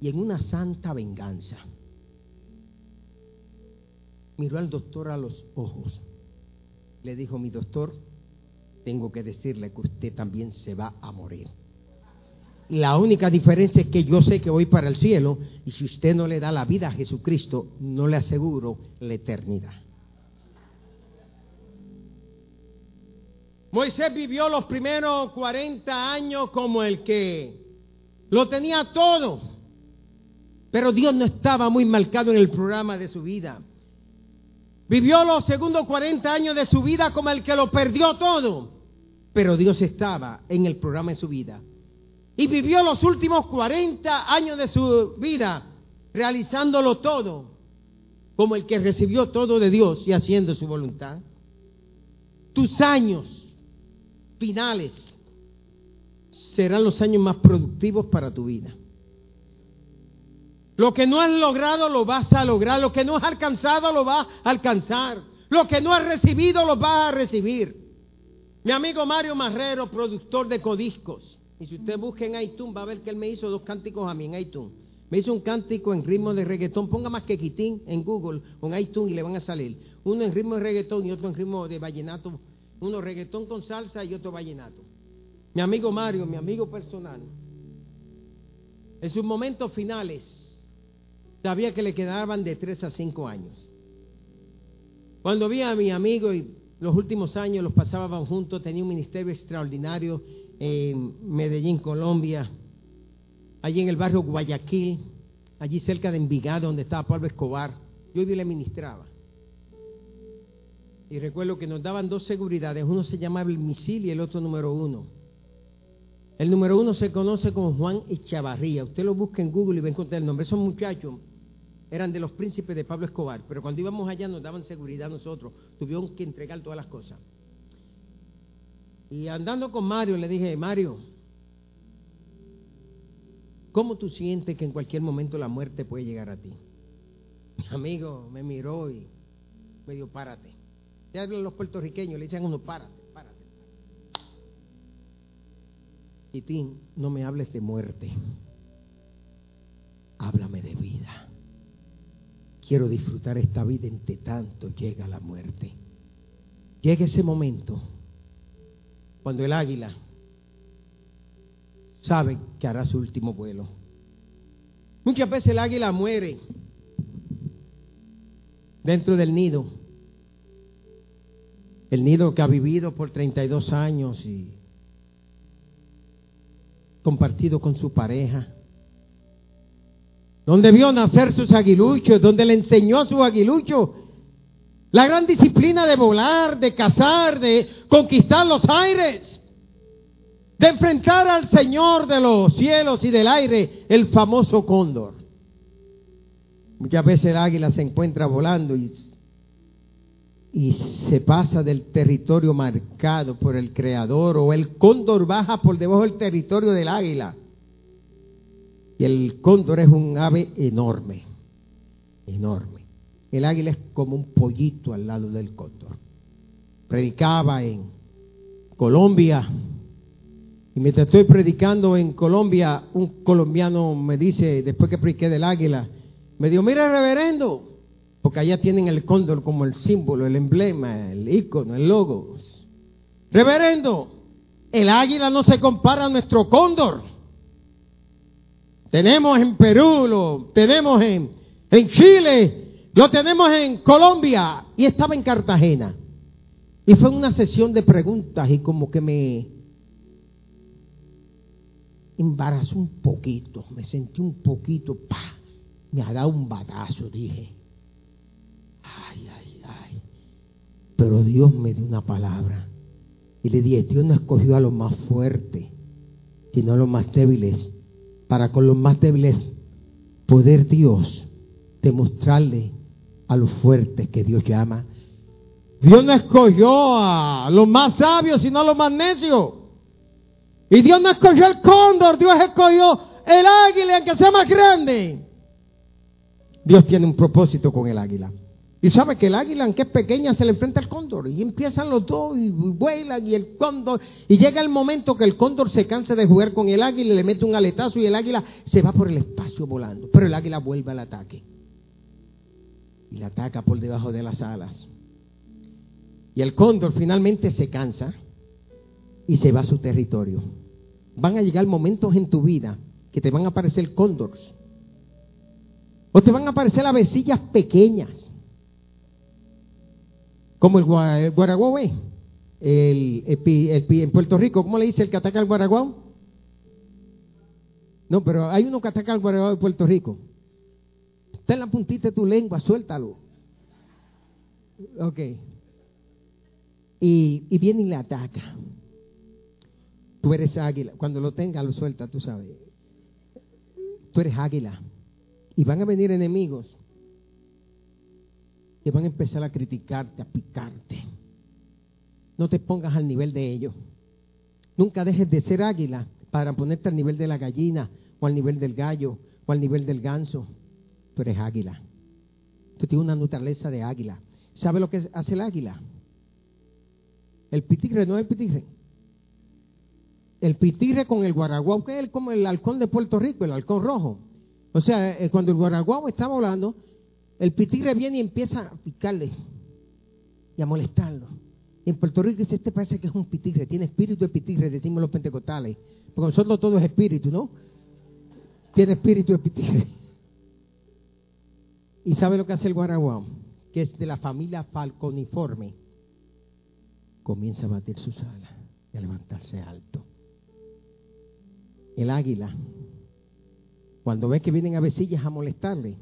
Y en una santa venganza, miró al doctor a los ojos. Le dijo, mi doctor, tengo que decirle que usted también se va a morir. La única diferencia es que yo sé que voy para el cielo y si usted no le da la vida a Jesucristo, no le aseguro la eternidad. Moisés vivió los primeros 40 años como el que lo tenía todo, pero Dios no estaba muy marcado en el programa de su vida. Vivió los segundos 40 años de su vida como el que lo perdió todo, pero Dios estaba en el programa de su vida. Y vivió los últimos 40 años de su vida realizándolo todo, como el que recibió todo de Dios y haciendo su voluntad. Tus años finales serán los años más productivos para tu vida. Lo que no has logrado lo vas a lograr, lo que no has alcanzado lo vas a alcanzar, lo que no has recibido lo vas a recibir. Mi amigo Mario Marrero, productor de codiscos, y si usted busca en iTunes va a ver que él me hizo dos cánticos a mí en iTunes. Me hizo un cántico en ritmo de reggaetón, ponga más que quitín en Google o en iTunes y le van a salir. Uno en ritmo de reggaetón y otro en ritmo de vallenato uno reggaetón con salsa y otro vallenato. Mi amigo Mario, mi amigo personal, en sus momentos finales sabía que le quedaban de tres a cinco años. Cuando vi a mi amigo y los últimos años los pasábamos juntos, tenía un ministerio extraordinario en Medellín, Colombia, allí en el barrio Guayaquil, allí cerca de Envigado, donde estaba Pablo Escobar. Yo y le ministraba. Y recuerdo que nos daban dos seguridades, uno se llamaba el misil y el otro número uno. El número uno se conoce como Juan Echavarría. Usted lo busca en Google y va a encontrar el nombre. Esos muchachos eran de los príncipes de Pablo Escobar, pero cuando íbamos allá nos daban seguridad a nosotros. Tuvieron que entregar todas las cosas. Y andando con Mario le dije, Mario, ¿cómo tú sientes que en cualquier momento la muerte puede llegar a ti? Mi amigo me miró y me dijo, párate. Ya hablan los puertorriqueños, le echan uno, párate, párate. Titín, no me hables de muerte. Háblame de vida. Quiero disfrutar esta vida entre tanto llega la muerte. Llega ese momento cuando el águila sabe que hará su último vuelo. Muchas veces el águila muere dentro del nido. El nido que ha vivido por 32 años y compartido con su pareja. Donde vio nacer sus aguiluchos, donde le enseñó a su aguilucho la gran disciplina de volar, de cazar, de conquistar los aires, de enfrentar al Señor de los cielos y del aire, el famoso cóndor. Muchas veces el águila se encuentra volando y, y se pasa del territorio marcado por el Creador o el cóndor baja por debajo del territorio del águila. Y el cóndor es un ave enorme, enorme. El águila es como un pollito al lado del cóndor. Predicaba en Colombia. Y mientras estoy predicando en Colombia, un colombiano me dice, después que prediqué del águila, me dijo, mira reverendo, porque allá tienen el cóndor como el símbolo, el emblema, el icono, el logo. Reverendo, el águila no se compara a nuestro cóndor. Tenemos en Perú, lo tenemos en, en Chile, lo tenemos en Colombia y estaba en Cartagena. Y fue una sesión de preguntas y como que me embarazó un poquito, me sentí un poquito, pa, me ha dado un batazo, dije. Ay, ay, ay. Pero Dios me dio una palabra. Y le dije, Dios no escogió a los más fuertes, sino a los más débiles, para con los más débiles poder Dios demostrarle a los fuertes que Dios llama. Dios no escogió a los más sabios, sino a los más necios. Y Dios no escogió el cóndor, Dios escogió el águila, aunque sea más grande. Dios tiene un propósito con el águila. Y sabe que el águila, aunque es pequeña, se le enfrenta al cóndor. Y empiezan los dos y vuelan y el cóndor. Y llega el momento que el cóndor se cansa de jugar con el águila y le mete un aletazo y el águila se va por el espacio volando. Pero el águila vuelve al ataque y la ataca por debajo de las alas. Y el cóndor finalmente se cansa y se va a su territorio. Van a llegar momentos en tu vida que te van a aparecer cóndores. O te van a aparecer avecillas pequeñas. Como el, guaraguao, el, en Puerto Rico, ¿cómo le dice el que ataca al guaraguao? No, pero hay uno que ataca al guaraguao de Puerto Rico. Está en la puntita de tu lengua, suéltalo. Ok. Y, y viene y le ataca. Tú eres águila. Cuando lo tenga, lo suelta, tú sabes. Tú eres águila. Y van a venir enemigos que van a empezar a criticarte, a picarte. No te pongas al nivel de ellos. Nunca dejes de ser águila para ponerte al nivel de la gallina o al nivel del gallo o al nivel del ganso tú eres águila. Tú tienes una naturaleza de águila. ¿Sabe lo que hace el águila? El pitigre no es el pitigre. El pitigre con el guaraguao, que es como el halcón de Puerto Rico, el halcón rojo. O sea, eh, cuando el guaraguao está volando, el pitigre viene y empieza a picarle y a molestarlo. Y en Puerto Rico dice, este parece que es un pitigre, tiene espíritu de pitigre, decimos los pentecostales. Porque nosotros todo es espíritu, ¿no? Tiene espíritu de pitigre. <laughs> ¿Y sabe lo que hace el guaraguao? Que es de la familia falconiforme. Comienza a batir sus alas y a levantarse alto. El águila, cuando ve que vienen avecillas a molestarle,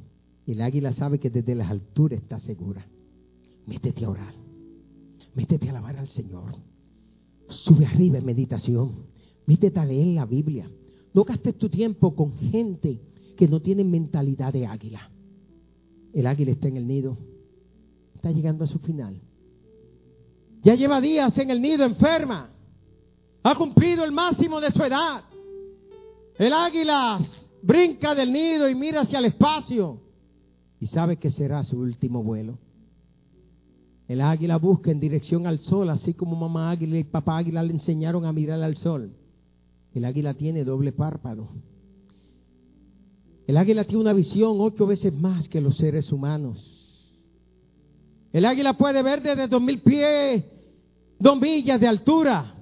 el águila sabe que desde las alturas está segura. Métete a orar. Métete a alabar al Señor. Sube arriba en meditación. Métete a leer la Biblia. No gastes tu tiempo con gente que no tiene mentalidad de águila. El águila está en el nido. Está llegando a su final. Ya lleva días en el nido enferma. Ha cumplido el máximo de su edad. El águila brinca del nido y mira hacia el espacio. Y sabe que será su último vuelo. El águila busca en dirección al sol, así como mamá águila y papá águila le enseñaron a mirar al sol. El águila tiene doble párpado. El águila tiene una visión ocho veces más que los seres humanos. El águila puede ver desde dos mil pies, dos millas de altura.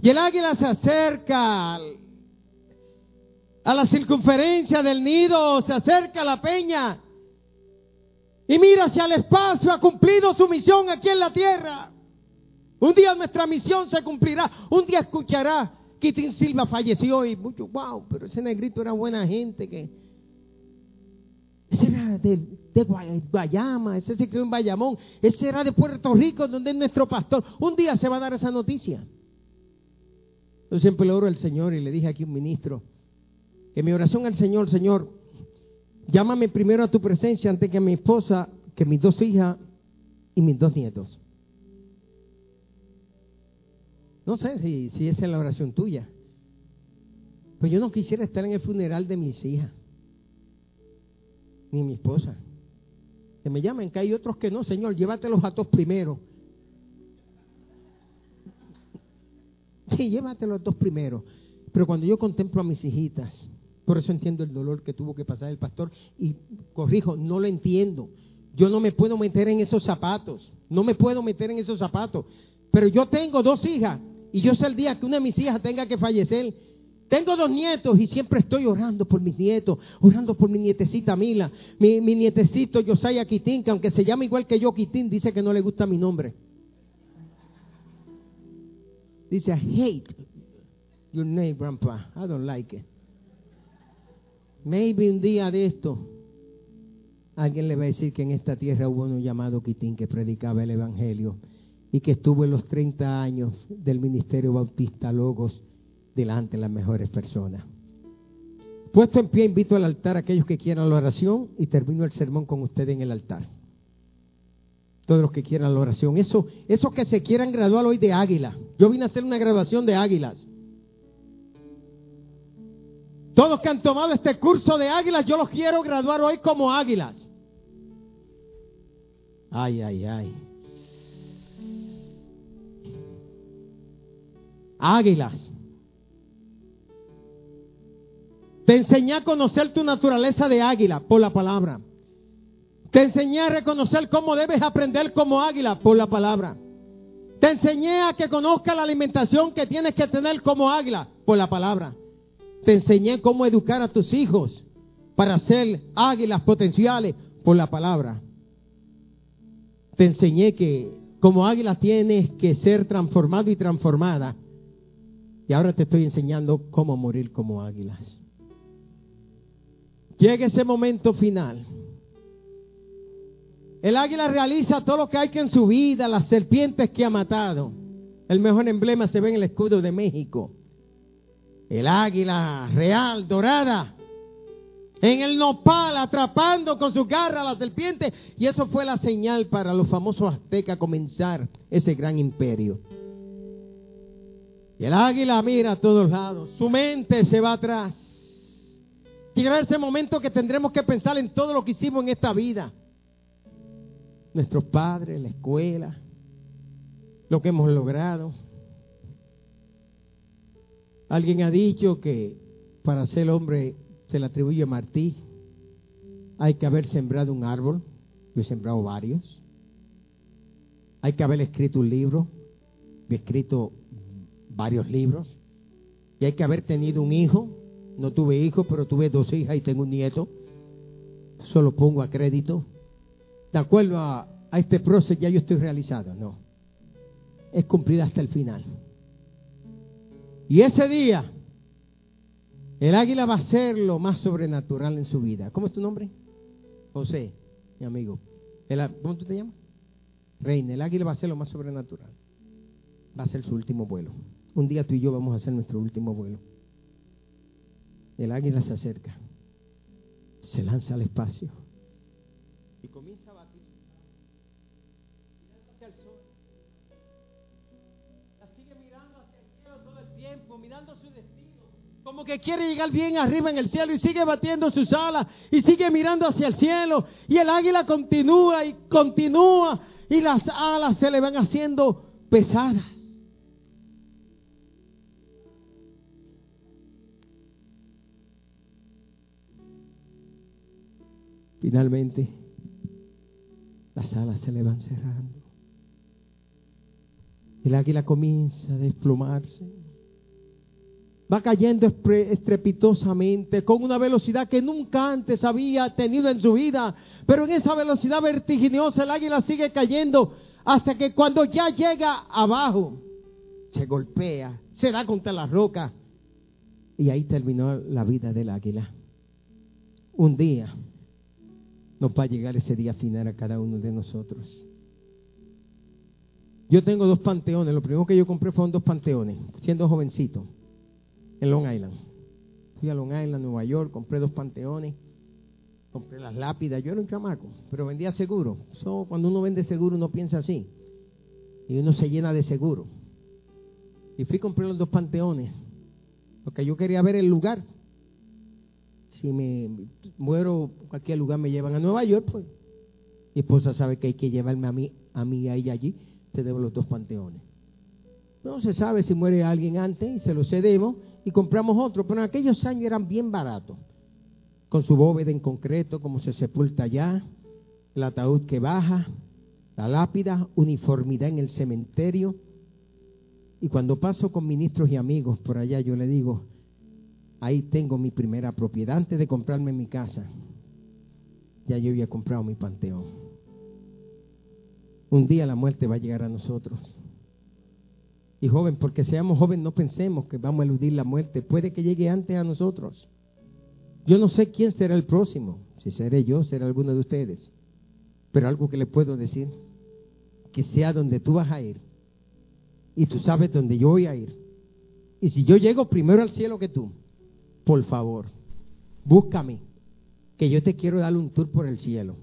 Y el águila se acerca a la circunferencia del nido, se acerca a la peña. Y mira hacia el espacio, ha cumplido su misión aquí en la tierra. Un día nuestra misión se cumplirá, un día escuchará Kitin Silva falleció y mucho, wow, pero ese negrito era buena gente que ese era de, de, Guayama, ese se crió en Bayamón, ese era de Puerto Rico, donde es nuestro pastor. Un día se va a dar esa noticia. Yo siempre le oro al Señor y le dije aquí a un ministro, que mi oración al Señor, Señor, llámame primero a tu presencia antes que mi esposa, que mis dos hijas y mis dos nietos. No sé si, si esa es la oración tuya. Pues yo no quisiera estar en el funeral de mis hijas, ni mi esposa. Que me llamen, que hay otros que no, Señor, llévatelos a todos primero. Sí, llévatelos a todos primero. Pero cuando yo contemplo a mis hijitas, por eso entiendo el dolor que tuvo que pasar el pastor y corrijo, no lo entiendo. Yo no me puedo meter en esos zapatos, no me puedo meter en esos zapatos. Pero yo tengo dos hijas y yo sé el día que una de mis hijas tenga que fallecer. Tengo dos nietos y siempre estoy orando por mis nietos, orando por mi nietecita Mila, mi, nietecito Josiah Quitín, que aunque se llama igual que yo Quitín, dice que no le gusta mi nombre. Dice, I hate your name, grandpa. I don't like it. Maybe un día de esto, alguien le va a decir que en esta tierra hubo un llamado Quitín que predicaba el Evangelio y que estuvo en los 30 años del Ministerio Bautista Logos delante de las mejores personas. Puesto en pie, invito al altar a aquellos que quieran la oración y termino el sermón con ustedes en el altar. Todos los que quieran la oración. Eso, esos que se quieran graduar hoy de águila. Yo vine a hacer una graduación de águilas. Todos que han tomado este curso de águilas, yo los quiero graduar hoy como águilas. Ay, ay, ay. águilas. Te enseñé a conocer tu naturaleza de águila por la palabra. Te enseñé a reconocer cómo debes aprender como águila por la palabra. Te enseñé a que conozca la alimentación que tienes que tener como águila por la palabra. Te enseñé cómo educar a tus hijos para ser águilas potenciales por la palabra. Te enseñé que como águila tienes que ser transformado y transformada y ahora te estoy enseñando cómo morir como águilas. Llega ese momento final. El águila realiza todo lo que hay que en su vida, las serpientes que ha matado. El mejor emblema se ve en el escudo de México. El águila real, dorada, en el nopal, atrapando con su garra a la serpiente. Y eso fue la señal para los famosos aztecas comenzar ese gran imperio. Y el águila mira a todos lados, su mente se va atrás. Llegará ese momento que tendremos que pensar en todo lo que hicimos en esta vida. Nuestros padres, la escuela, lo que hemos logrado. Alguien ha dicho que para ser hombre se le atribuye a Martí. Hay que haber sembrado un árbol. Yo he sembrado varios. Hay que haber escrito un libro. He escrito varios libros. Y hay que haber tenido un hijo. No tuve hijo, pero tuve dos hijas y tengo un nieto. Solo pongo a crédito. De acuerdo a, a este proceso ya yo estoy realizado. No. Es cumplida hasta el final. Y ese día, el águila va a ser lo más sobrenatural en su vida. ¿Cómo es tu nombre? José, mi amigo. ¿Cómo tú te llamas? Reina. El águila va a ser lo más sobrenatural. Va a ser su último vuelo. Un día tú y yo vamos a hacer nuestro último vuelo. El águila se acerca, se lanza al espacio y comienza a batir mirando hacia el sol. La sigue mirando hacia el cielo todo el tiempo, Como que quiere llegar bien arriba en el cielo y sigue batiendo sus alas y sigue mirando hacia el cielo. Y el águila continúa y continúa y las alas se le van haciendo pesadas. Finalmente, las alas se le van cerrando. El águila comienza a desplomarse. Va cayendo estrepitosamente, con una velocidad que nunca antes había tenido en su vida. Pero en esa velocidad vertiginosa el águila sigue cayendo hasta que cuando ya llega abajo, se golpea, se da contra la roca. Y ahí terminó la vida del águila. Un día nos va a llegar ese día final a cada uno de nosotros. Yo tengo dos panteones. Lo primero que yo compré fueron dos panteones, siendo jovencito, en Long Island. Fui a Long Island, Nueva York, compré dos panteones, compré las lápidas. Yo era un chamaco, pero vendía seguro. cuando uno vende seguro, uno piensa así. Y uno se llena de seguro. Y fui a comprar los dos panteones, porque yo quería ver el lugar. Si me muero, cualquier lugar me llevan a Nueva York, pues mi esposa sabe que hay que llevarme a mí, a mí a ella allí cedemos los dos panteones. No se sabe si muere alguien antes y se lo cedemos y compramos otro, pero en aquellos años eran bien baratos, con su bóveda en concreto, como se sepulta allá, el ataúd que baja, la lápida, uniformidad en el cementerio. Y cuando paso con ministros y amigos por allá, yo le digo, ahí tengo mi primera propiedad. Antes de comprarme mi casa, ya yo había comprado mi panteón. Un día la muerte va a llegar a nosotros. Y joven, porque seamos jóvenes, no pensemos que vamos a eludir la muerte. Puede que llegue antes a nosotros. Yo no sé quién será el próximo. Si seré yo, será alguno de ustedes. Pero algo que le puedo decir, que sea donde tú vas a ir. Y tú sabes dónde yo voy a ir. Y si yo llego primero al cielo que tú, por favor, búscame, que yo te quiero dar un tour por el cielo.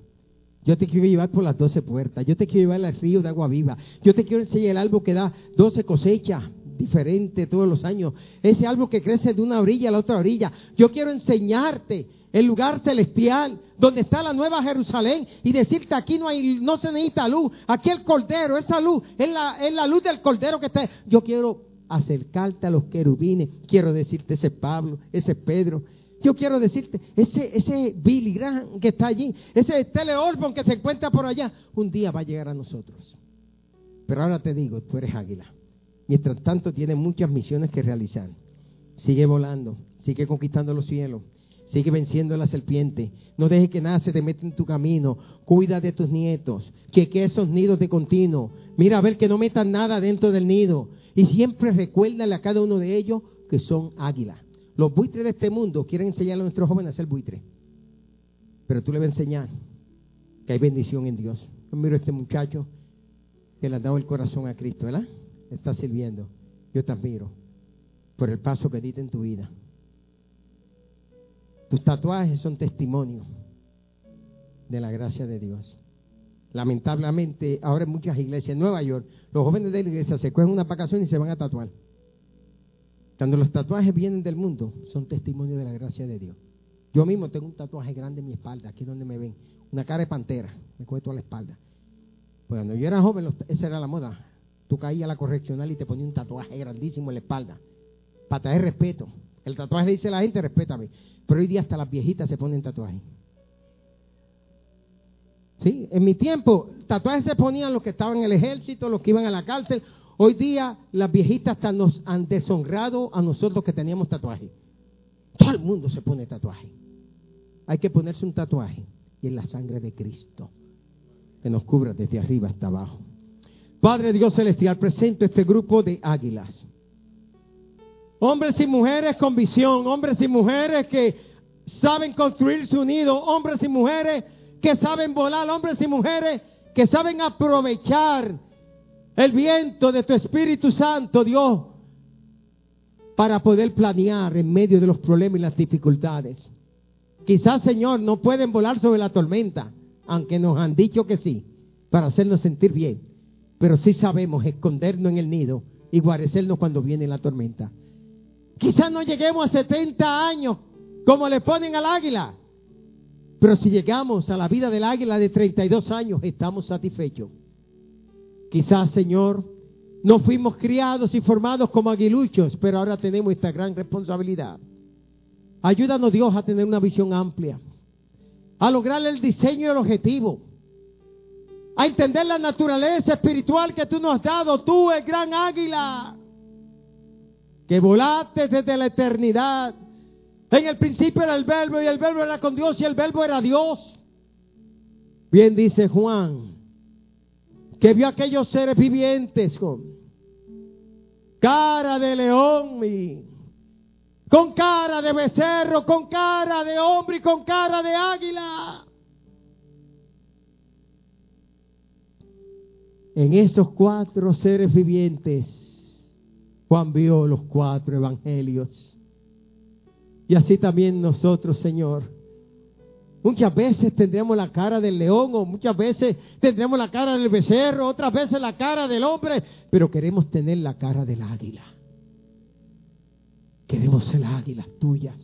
Yo te quiero llevar por las doce puertas. Yo te quiero llevar al río de agua viva. Yo te quiero enseñar el árbol que da doce cosechas diferentes todos los años. Ese árbol que crece de una orilla a la otra orilla. Yo quiero enseñarte el lugar celestial donde está la nueva Jerusalén y decirte aquí no hay no se necesita luz aquí el cordero esa luz es la, es la luz del cordero que está yo quiero acercarte a los querubines quiero decirte ese Pablo ese Pedro yo quiero decirte, ese, ese Billy Graham que está allí, ese Tele que se encuentra por allá, un día va a llegar a nosotros. Pero ahora te digo, tú eres águila. Mientras tanto, tienes muchas misiones que realizar. Sigue volando, sigue conquistando los cielos, sigue venciendo a la serpiente. No dejes que nada se te meta en tu camino. Cuida de tus nietos, que, que esos nidos de continuo. Mira a ver que no metan nada dentro del nido. Y siempre recuérdale a cada uno de ellos que son águilas. Los buitres de este mundo quieren enseñarle a nuestros jóvenes a ser buitres. Pero tú le vas a enseñar que hay bendición en Dios. Yo miro a este muchacho que le ha dado el corazón a Cristo, ¿verdad? Está sirviendo. Yo te admiro por el paso que diste en tu vida. Tus tatuajes son testimonio de la gracia de Dios. Lamentablemente, ahora en muchas iglesias en Nueva York, los jóvenes de la iglesia se cogen una vacación y se van a tatuar. Cuando los tatuajes vienen del mundo, son testimonio de la gracia de Dios. Yo mismo tengo un tatuaje grande en mi espalda, aquí donde me ven, una cara de pantera, me cuento toda la espalda. Pues cuando yo era joven, esa era la moda. Tú caías a la correccional y te ponías un tatuaje grandísimo en la espalda, para traer respeto. El tatuaje dice a la gente, respétame. Pero hoy día hasta las viejitas se ponen tatuajes. ¿Sí? En mi tiempo, tatuajes se ponían los que estaban en el ejército, los que iban a la cárcel Hoy día las viejitas hasta nos han deshonrado a nosotros que teníamos tatuaje. Todo el mundo se pone tatuaje. Hay que ponerse un tatuaje y es la sangre de Cristo que nos cubra desde arriba hasta abajo. Padre Dios Celestial, presento este grupo de águilas. Hombres y mujeres con visión, hombres y mujeres que saben construir su nido, hombres y mujeres que saben volar, hombres y mujeres que saben aprovechar el viento de tu Espíritu Santo, Dios, para poder planear en medio de los problemas y las dificultades. Quizás, Señor, no pueden volar sobre la tormenta, aunque nos han dicho que sí, para hacernos sentir bien. Pero sí sabemos escondernos en el nido y guarecernos cuando viene la tormenta. Quizás no lleguemos a 70 años como le ponen al águila. Pero si llegamos a la vida del águila de 32 años, estamos satisfechos. Quizás, Señor, no fuimos criados y formados como aguiluchos, pero ahora tenemos esta gran responsabilidad. Ayúdanos, Dios, a tener una visión amplia, a lograr el diseño y el objetivo, a entender la naturaleza espiritual que tú nos has dado, tú, el gran águila, que volaste desde la eternidad. En el principio era el verbo y el verbo era con Dios y el verbo era Dios. Bien dice Juan, que vio aquellos seres vivientes con cara de león y con cara de becerro, con cara de hombre y con cara de águila. En esos cuatro seres vivientes, Juan vio los cuatro evangelios. Y así también nosotros, Señor. Muchas veces tendremos la cara del león o muchas veces tendremos la cara del becerro, otras veces la cara del hombre, pero queremos tener la cara del águila. Queremos ser águilas tuyas,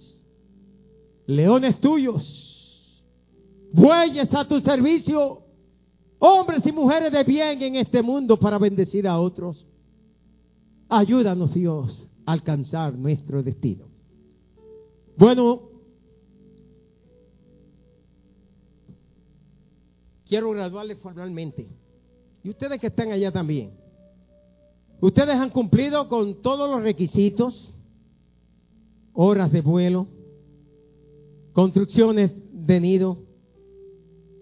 leones tuyos, bueyes a tu servicio, hombres y mujeres de bien en este mundo para bendecir a otros. Ayúdanos Dios a alcanzar nuestro destino. Bueno, quiero graduarle formalmente. Y ustedes que están allá también. Ustedes han cumplido con todos los requisitos, horas de vuelo, construcciones de nido,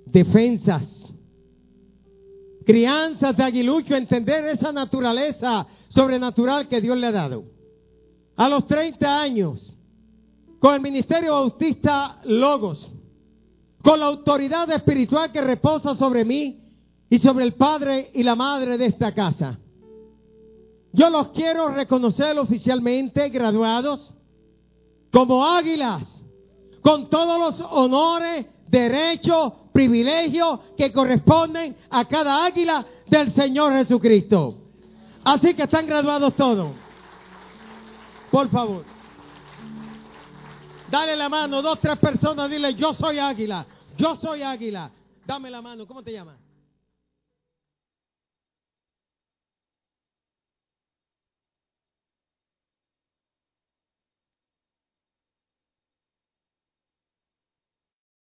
defensas, crianzas de aguilucho, entender esa naturaleza sobrenatural que Dios le ha dado. A los 30 años, con el Ministerio Bautista Logos, con la autoridad espiritual que reposa sobre mí y sobre el Padre y la Madre de esta casa. Yo los quiero reconocer oficialmente, graduados, como águilas, con todos los honores, derechos, privilegios que corresponden a cada águila del Señor Jesucristo. Así que están graduados todos. Por favor. Dale la mano, dos, tres personas, dile, yo soy águila, yo soy águila. Dame la mano, ¿cómo te llamas?